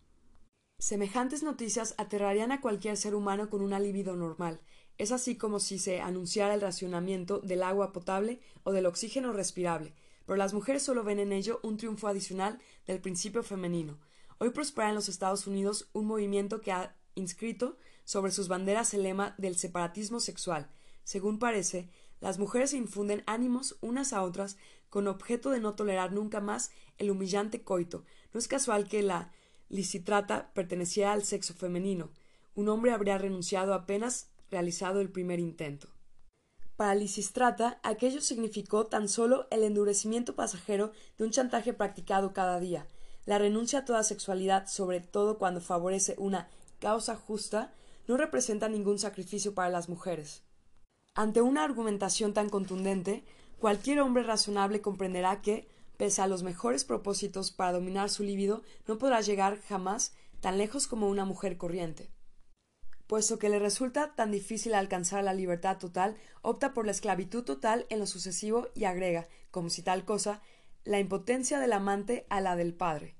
Semejantes noticias aterrarían a cualquier ser humano con una libido normal, es así como si se anunciara el racionamiento del agua potable o del oxígeno respirable, pero las mujeres solo ven en ello un triunfo adicional del principio femenino. Hoy prospera en los Estados Unidos un movimiento que ha inscrito sobre sus banderas el lema del separatismo sexual. Según parece, las mujeres infunden ánimos unas a otras con objeto de no tolerar nunca más el humillante coito. No es casual que la licitrata perteneciera al sexo femenino. Un hombre habría renunciado apenas realizado el primer intento. Para Lisistrata, aquello significó tan solo el endurecimiento pasajero de un chantaje practicado cada día, la renuncia a toda sexualidad, sobre todo cuando favorece una causa justa, no representa ningún sacrificio para las mujeres. Ante una argumentación tan contundente, cualquier hombre razonable comprenderá que, pese a los mejores propósitos para dominar su líbido, no podrá llegar jamás tan lejos como una mujer corriente puesto que le resulta tan difícil alcanzar la libertad total, opta por la esclavitud total en lo sucesivo y agrega, como si tal cosa, la impotencia del amante a la del padre.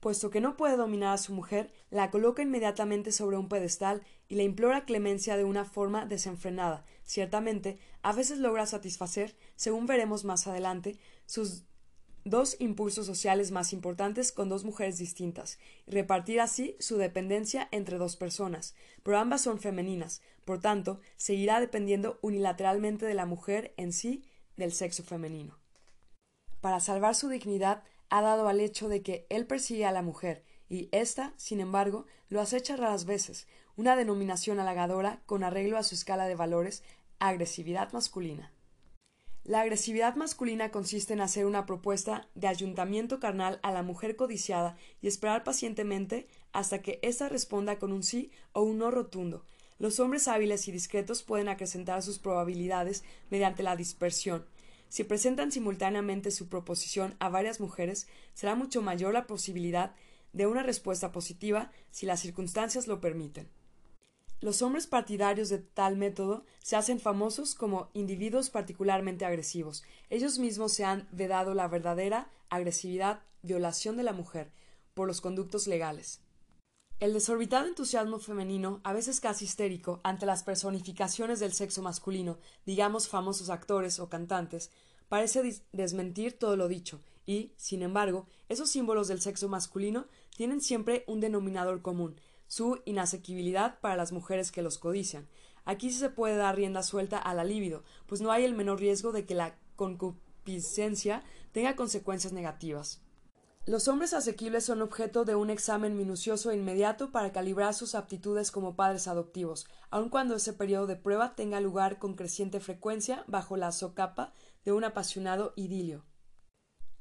Puesto que no puede dominar a su mujer, la coloca inmediatamente sobre un pedestal y le implora clemencia de una forma desenfrenada. Ciertamente, a veces logra satisfacer, según veremos más adelante, sus dos impulsos sociales más importantes con dos mujeres distintas, y repartir así su dependencia entre dos personas, pero ambas son femeninas, por tanto, seguirá dependiendo unilateralmente de la mujer en sí del sexo femenino. Para salvar su dignidad, ha dado al hecho de que él persigue a la mujer, y ésta, sin embargo, lo acecha raras veces, una denominación halagadora con arreglo a su escala de valores, agresividad masculina. La agresividad masculina consiste en hacer una propuesta de ayuntamiento carnal a la mujer codiciada y esperar pacientemente hasta que ésta responda con un sí o un no rotundo. Los hombres hábiles y discretos pueden acrecentar sus probabilidades mediante la dispersión. Si presentan simultáneamente su proposición a varias mujeres, será mucho mayor la posibilidad de una respuesta positiva si las circunstancias lo permiten. Los hombres partidarios de tal método se hacen famosos como individuos particularmente agresivos. Ellos mismos se han vedado la verdadera agresividad, violación de la mujer, por los conductos legales. El desorbitado entusiasmo femenino, a veces casi histérico, ante las personificaciones del sexo masculino, digamos famosos actores o cantantes, parece desmentir todo lo dicho, y, sin embargo, esos símbolos del sexo masculino tienen siempre un denominador común, su inasequibilidad para las mujeres que los codician. Aquí sí se puede dar rienda suelta a la libido, pues no hay el menor riesgo de que la concupiscencia tenga consecuencias negativas. Los hombres asequibles son objeto de un examen minucioso e inmediato para calibrar sus aptitudes como padres adoptivos, aun cuando ese periodo de prueba tenga lugar con creciente frecuencia bajo la socapa de un apasionado idilio.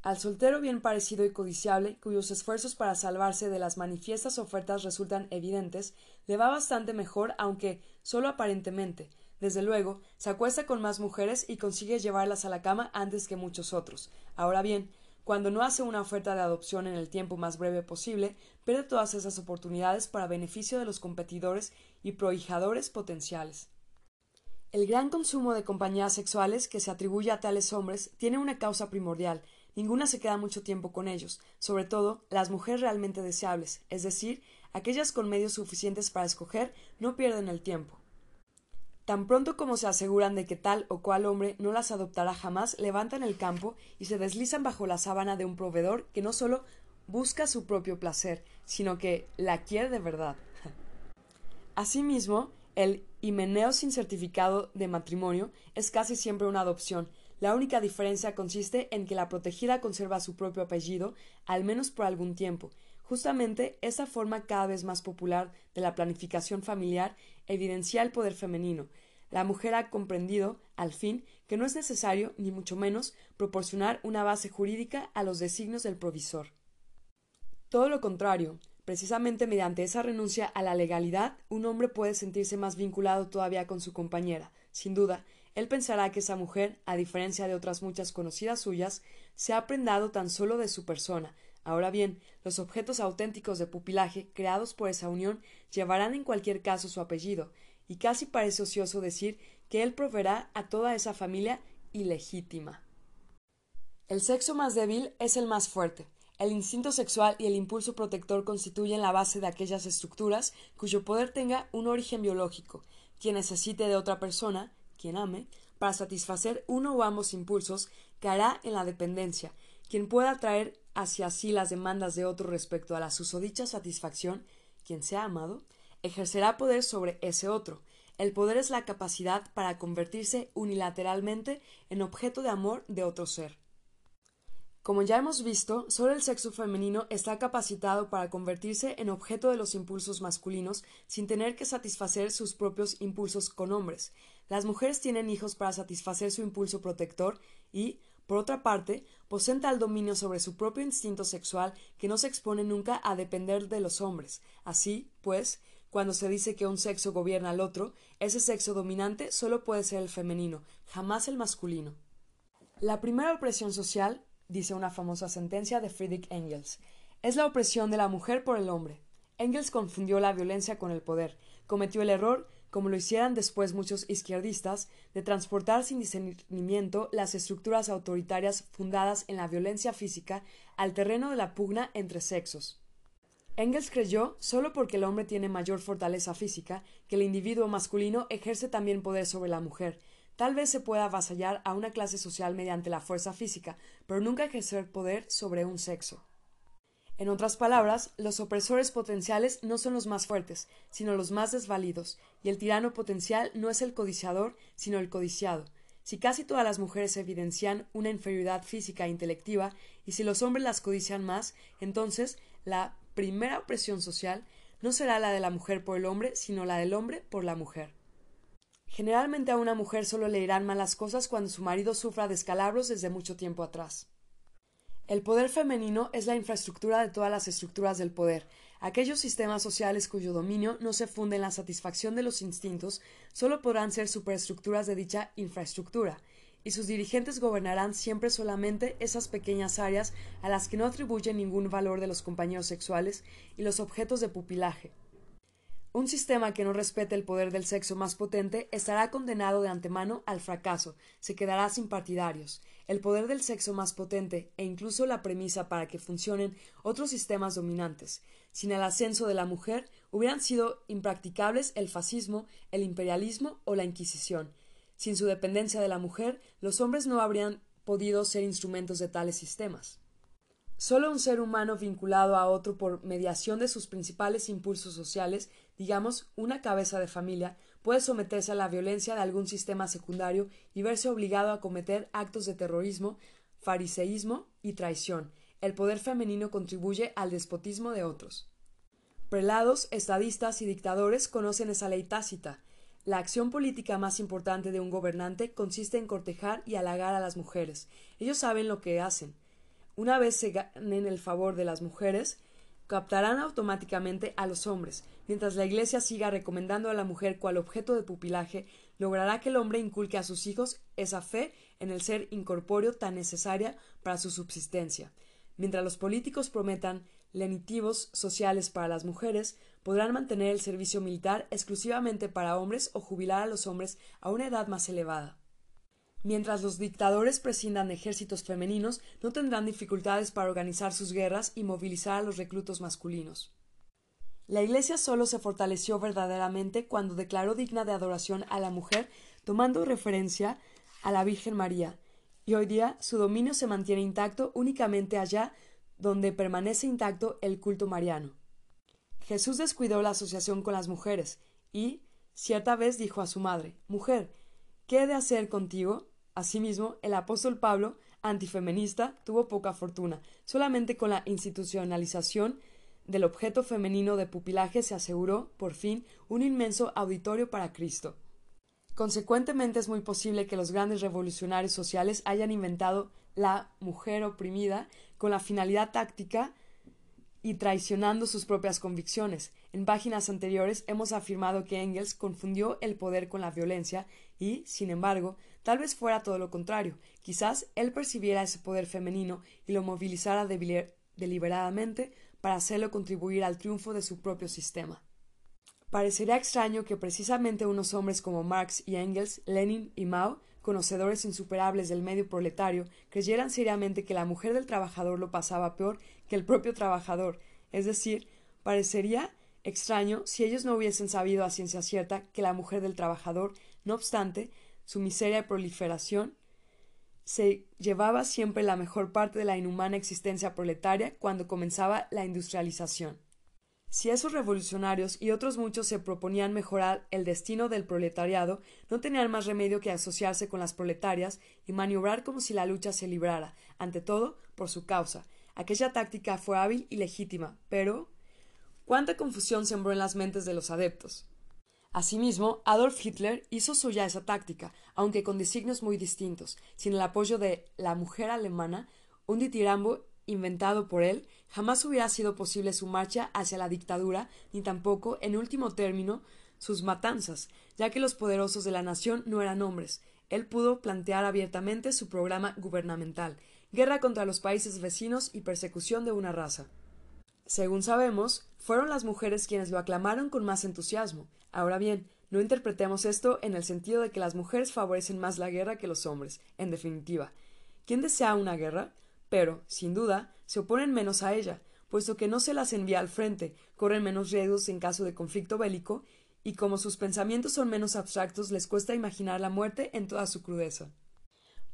Al soltero bien parecido y codiciable, cuyos esfuerzos para salvarse de las manifiestas ofertas resultan evidentes, le va bastante mejor, aunque solo aparentemente. Desde luego, se acuesta con más mujeres y consigue llevarlas a la cama antes que muchos otros. Ahora bien, cuando no hace una oferta de adopción en el tiempo más breve posible, pierde todas esas oportunidades para beneficio de los competidores y prohijadores potenciales. El gran consumo de compañías sexuales que se atribuye a tales hombres tiene una causa primordial. Ninguna se queda mucho tiempo con ellos, sobre todo las mujeres realmente deseables, es decir, aquellas con medios suficientes para escoger no pierden el tiempo. Tan pronto como se aseguran de que tal o cual hombre no las adoptará jamás, levantan el campo y se deslizan bajo la sábana de un proveedor que no solo busca su propio placer, sino que la quiere de verdad. Asimismo, el himeneo sin certificado de matrimonio es casi siempre una adopción. La única diferencia consiste en que la protegida conserva su propio apellido, al menos por algún tiempo. Justamente esta forma cada vez más popular de la planificación familiar evidencia el poder femenino. La mujer ha comprendido, al fin, que no es necesario, ni mucho menos, proporcionar una base jurídica a los designios del provisor. Todo lo contrario, precisamente mediante esa renuncia a la legalidad, un hombre puede sentirse más vinculado todavía con su compañera. Sin duda, él pensará que esa mujer, a diferencia de otras muchas conocidas suyas, se ha prendado tan solo de su persona. Ahora bien, los objetos auténticos de pupilaje creados por esa unión llevarán en cualquier caso su apellido, y casi parece ocioso decir que él proveerá a toda esa familia ilegítima. El sexo más débil es el más fuerte. El instinto sexual y el impulso protector constituyen la base de aquellas estructuras cuyo poder tenga un origen biológico. Quien necesite de otra persona, ame, para satisfacer uno o ambos impulsos, caerá en la dependencia. Quien pueda atraer hacia sí las demandas de otro respecto a la susodicha satisfacción, quien sea amado, ejercerá poder sobre ese otro. El poder es la capacidad para convertirse unilateralmente en objeto de amor de otro ser. Como ya hemos visto, solo el sexo femenino está capacitado para convertirse en objeto de los impulsos masculinos sin tener que satisfacer sus propios impulsos con hombres. Las mujeres tienen hijos para satisfacer su impulso protector y, por otra parte, poseen tal dominio sobre su propio instinto sexual que no se expone nunca a depender de los hombres. Así, pues, cuando se dice que un sexo gobierna al otro, ese sexo dominante solo puede ser el femenino, jamás el masculino. La primera opresión social, dice una famosa sentencia de Friedrich Engels, es la opresión de la mujer por el hombre. Engels confundió la violencia con el poder, cometió el error, como lo hicieran después muchos izquierdistas, de transportar sin discernimiento las estructuras autoritarias fundadas en la violencia física al terreno de la pugna entre sexos. Engels creyó, solo porque el hombre tiene mayor fortaleza física, que el individuo masculino ejerce también poder sobre la mujer. Tal vez se pueda avasallar a una clase social mediante la fuerza física, pero nunca ejercer poder sobre un sexo. En otras palabras, los opresores potenciales no son los más fuertes, sino los más desvalidos, y el tirano potencial no es el codiciador, sino el codiciado. Si casi todas las mujeres evidencian una inferioridad física e intelectiva, y si los hombres las codician más, entonces la primera opresión social no será la de la mujer por el hombre, sino la del hombre por la mujer. Generalmente a una mujer solo le irán malas cosas cuando su marido sufra descalabros desde mucho tiempo atrás. El poder femenino es la infraestructura de todas las estructuras del poder. Aquellos sistemas sociales cuyo dominio no se funde en la satisfacción de los instintos solo podrán ser superestructuras de dicha infraestructura, y sus dirigentes gobernarán siempre solamente esas pequeñas áreas a las que no atribuyen ningún valor de los compañeros sexuales y los objetos de pupilaje. Un sistema que no respete el poder del sexo más potente estará condenado de antemano al fracaso, se quedará sin partidarios. El poder del sexo más potente e incluso la premisa para que funcionen otros sistemas dominantes. Sin el ascenso de la mujer hubieran sido impracticables el fascismo, el imperialismo o la Inquisición. Sin su dependencia de la mujer, los hombres no habrían podido ser instrumentos de tales sistemas. Solo un ser humano vinculado a otro por mediación de sus principales impulsos sociales, digamos una cabeza de familia, puede someterse a la violencia de algún sistema secundario y verse obligado a cometer actos de terrorismo, fariseísmo y traición. El poder femenino contribuye al despotismo de otros. Prelados, estadistas y dictadores conocen esa ley tácita. La acción política más importante de un gobernante consiste en cortejar y halagar a las mujeres. Ellos saben lo que hacen. Una vez se ganen el favor de las mujeres, captarán automáticamente a los hombres. Mientras la Iglesia siga recomendando a la mujer cual objeto de pupilaje, logrará que el hombre inculque a sus hijos esa fe en el ser incorpóreo tan necesaria para su subsistencia. Mientras los políticos prometan lenitivos sociales para las mujeres, podrán mantener el servicio militar exclusivamente para hombres o jubilar a los hombres a una edad más elevada. Mientras los dictadores prescindan ejércitos femeninos, no tendrán dificultades para organizar sus guerras y movilizar a los reclutos masculinos. La Iglesia solo se fortaleció verdaderamente cuando declaró digna de adoración a la mujer, tomando referencia a la Virgen María, y hoy día su dominio se mantiene intacto únicamente allá donde permanece intacto el culto mariano. Jesús descuidó la asociación con las mujeres y, cierta vez dijo a su madre, Mujer, ¿qué he de hacer contigo? Asimismo, el apóstol Pablo, antifeminista, tuvo poca fortuna. Solamente con la institucionalización del objeto femenino de pupilaje se aseguró, por fin, un inmenso auditorio para Cristo. Consecuentemente es muy posible que los grandes revolucionarios sociales hayan inventado la mujer oprimida con la finalidad táctica y traicionando sus propias convicciones. En páginas anteriores hemos afirmado que Engels confundió el poder con la violencia y, sin embargo, tal vez fuera todo lo contrario. Quizás él percibiera ese poder femenino y lo movilizara deliberadamente para hacerlo contribuir al triunfo de su propio sistema. Parecería extraño que precisamente unos hombres como Marx y Engels, Lenin y Mao, conocedores insuperables del medio proletario, creyeran seriamente que la mujer del trabajador lo pasaba peor que el propio trabajador, es decir, parecería extraño si ellos no hubiesen sabido a ciencia cierta que la mujer del trabajador, no obstante, su miseria y proliferación, se llevaba siempre la mejor parte de la inhumana existencia proletaria cuando comenzaba la industrialización. Si esos revolucionarios y otros muchos se proponían mejorar el destino del proletariado, no tenían más remedio que asociarse con las proletarias y maniobrar como si la lucha se librara, ante todo, por su causa. Aquella táctica fue hábil y legítima, pero cuánta confusión sembró en las mentes de los adeptos. Asimismo, Adolf Hitler hizo suya esa táctica, aunque con designios muy distintos. Sin el apoyo de la mujer alemana, un ditirambo inventado por él, jamás hubiera sido posible su marcha hacia la dictadura, ni tampoco, en último término, sus matanzas, ya que los poderosos de la nación no eran hombres. Él pudo plantear abiertamente su programa gubernamental, guerra contra los países vecinos y persecución de una raza. Según sabemos, fueron las mujeres quienes lo aclamaron con más entusiasmo. Ahora bien, no interpretemos esto en el sentido de que las mujeres favorecen más la guerra que los hombres. En definitiva, ¿quién desea una guerra? pero, sin duda, se oponen menos a ella, puesto que no se las envía al frente, corren menos riesgos en caso de conflicto bélico, y como sus pensamientos son menos abstractos, les cuesta imaginar la muerte en toda su crudeza.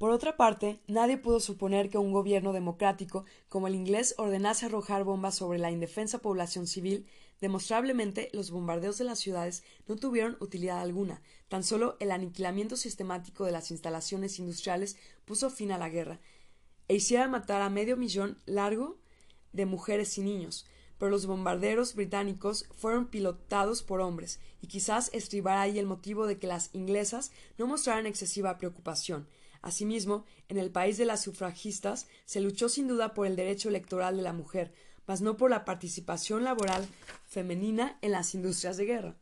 Por otra parte, nadie pudo suponer que un gobierno democrático como el inglés ordenase arrojar bombas sobre la indefensa población civil. Demostrablemente, los bombardeos de las ciudades no tuvieron utilidad alguna. Tan solo el aniquilamiento sistemático de las instalaciones industriales puso fin a la guerra, e hiciera matar a medio millón largo de mujeres y niños, pero los bombarderos británicos fueron pilotados por hombres, y quizás estribar ahí el motivo de que las inglesas no mostraran excesiva preocupación. Asimismo, en el país de las sufragistas se luchó sin duda por el derecho electoral de la mujer, mas no por la participación laboral femenina en las industrias de guerra.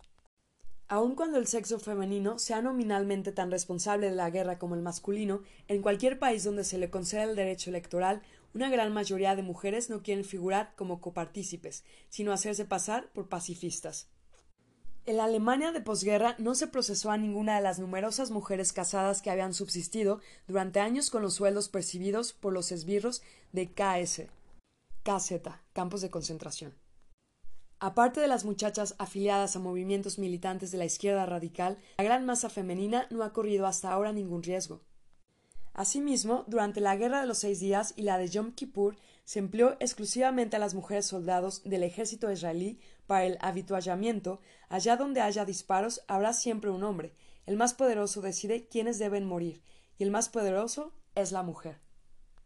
Aun cuando el sexo femenino sea nominalmente tan responsable de la guerra como el masculino, en cualquier país donde se le conceda el derecho electoral, una gran mayoría de mujeres no quieren figurar como copartícipes, sino hacerse pasar por pacifistas. En la Alemania de posguerra no se procesó a ninguna de las numerosas mujeres casadas que habían subsistido durante años con los sueldos percibidos por los esbirros de KS, KZ, campos de concentración. Aparte de las muchachas afiliadas a movimientos militantes de la izquierda radical, la gran masa femenina no ha corrido hasta ahora ningún riesgo. Asimismo, durante la Guerra de los Seis Días y la de Yom Kippur, se empleó exclusivamente a las mujeres soldados del ejército israelí para el habituallamiento. Allá donde haya disparos habrá siempre un hombre. El más poderoso decide quiénes deben morir, y el más poderoso es la mujer.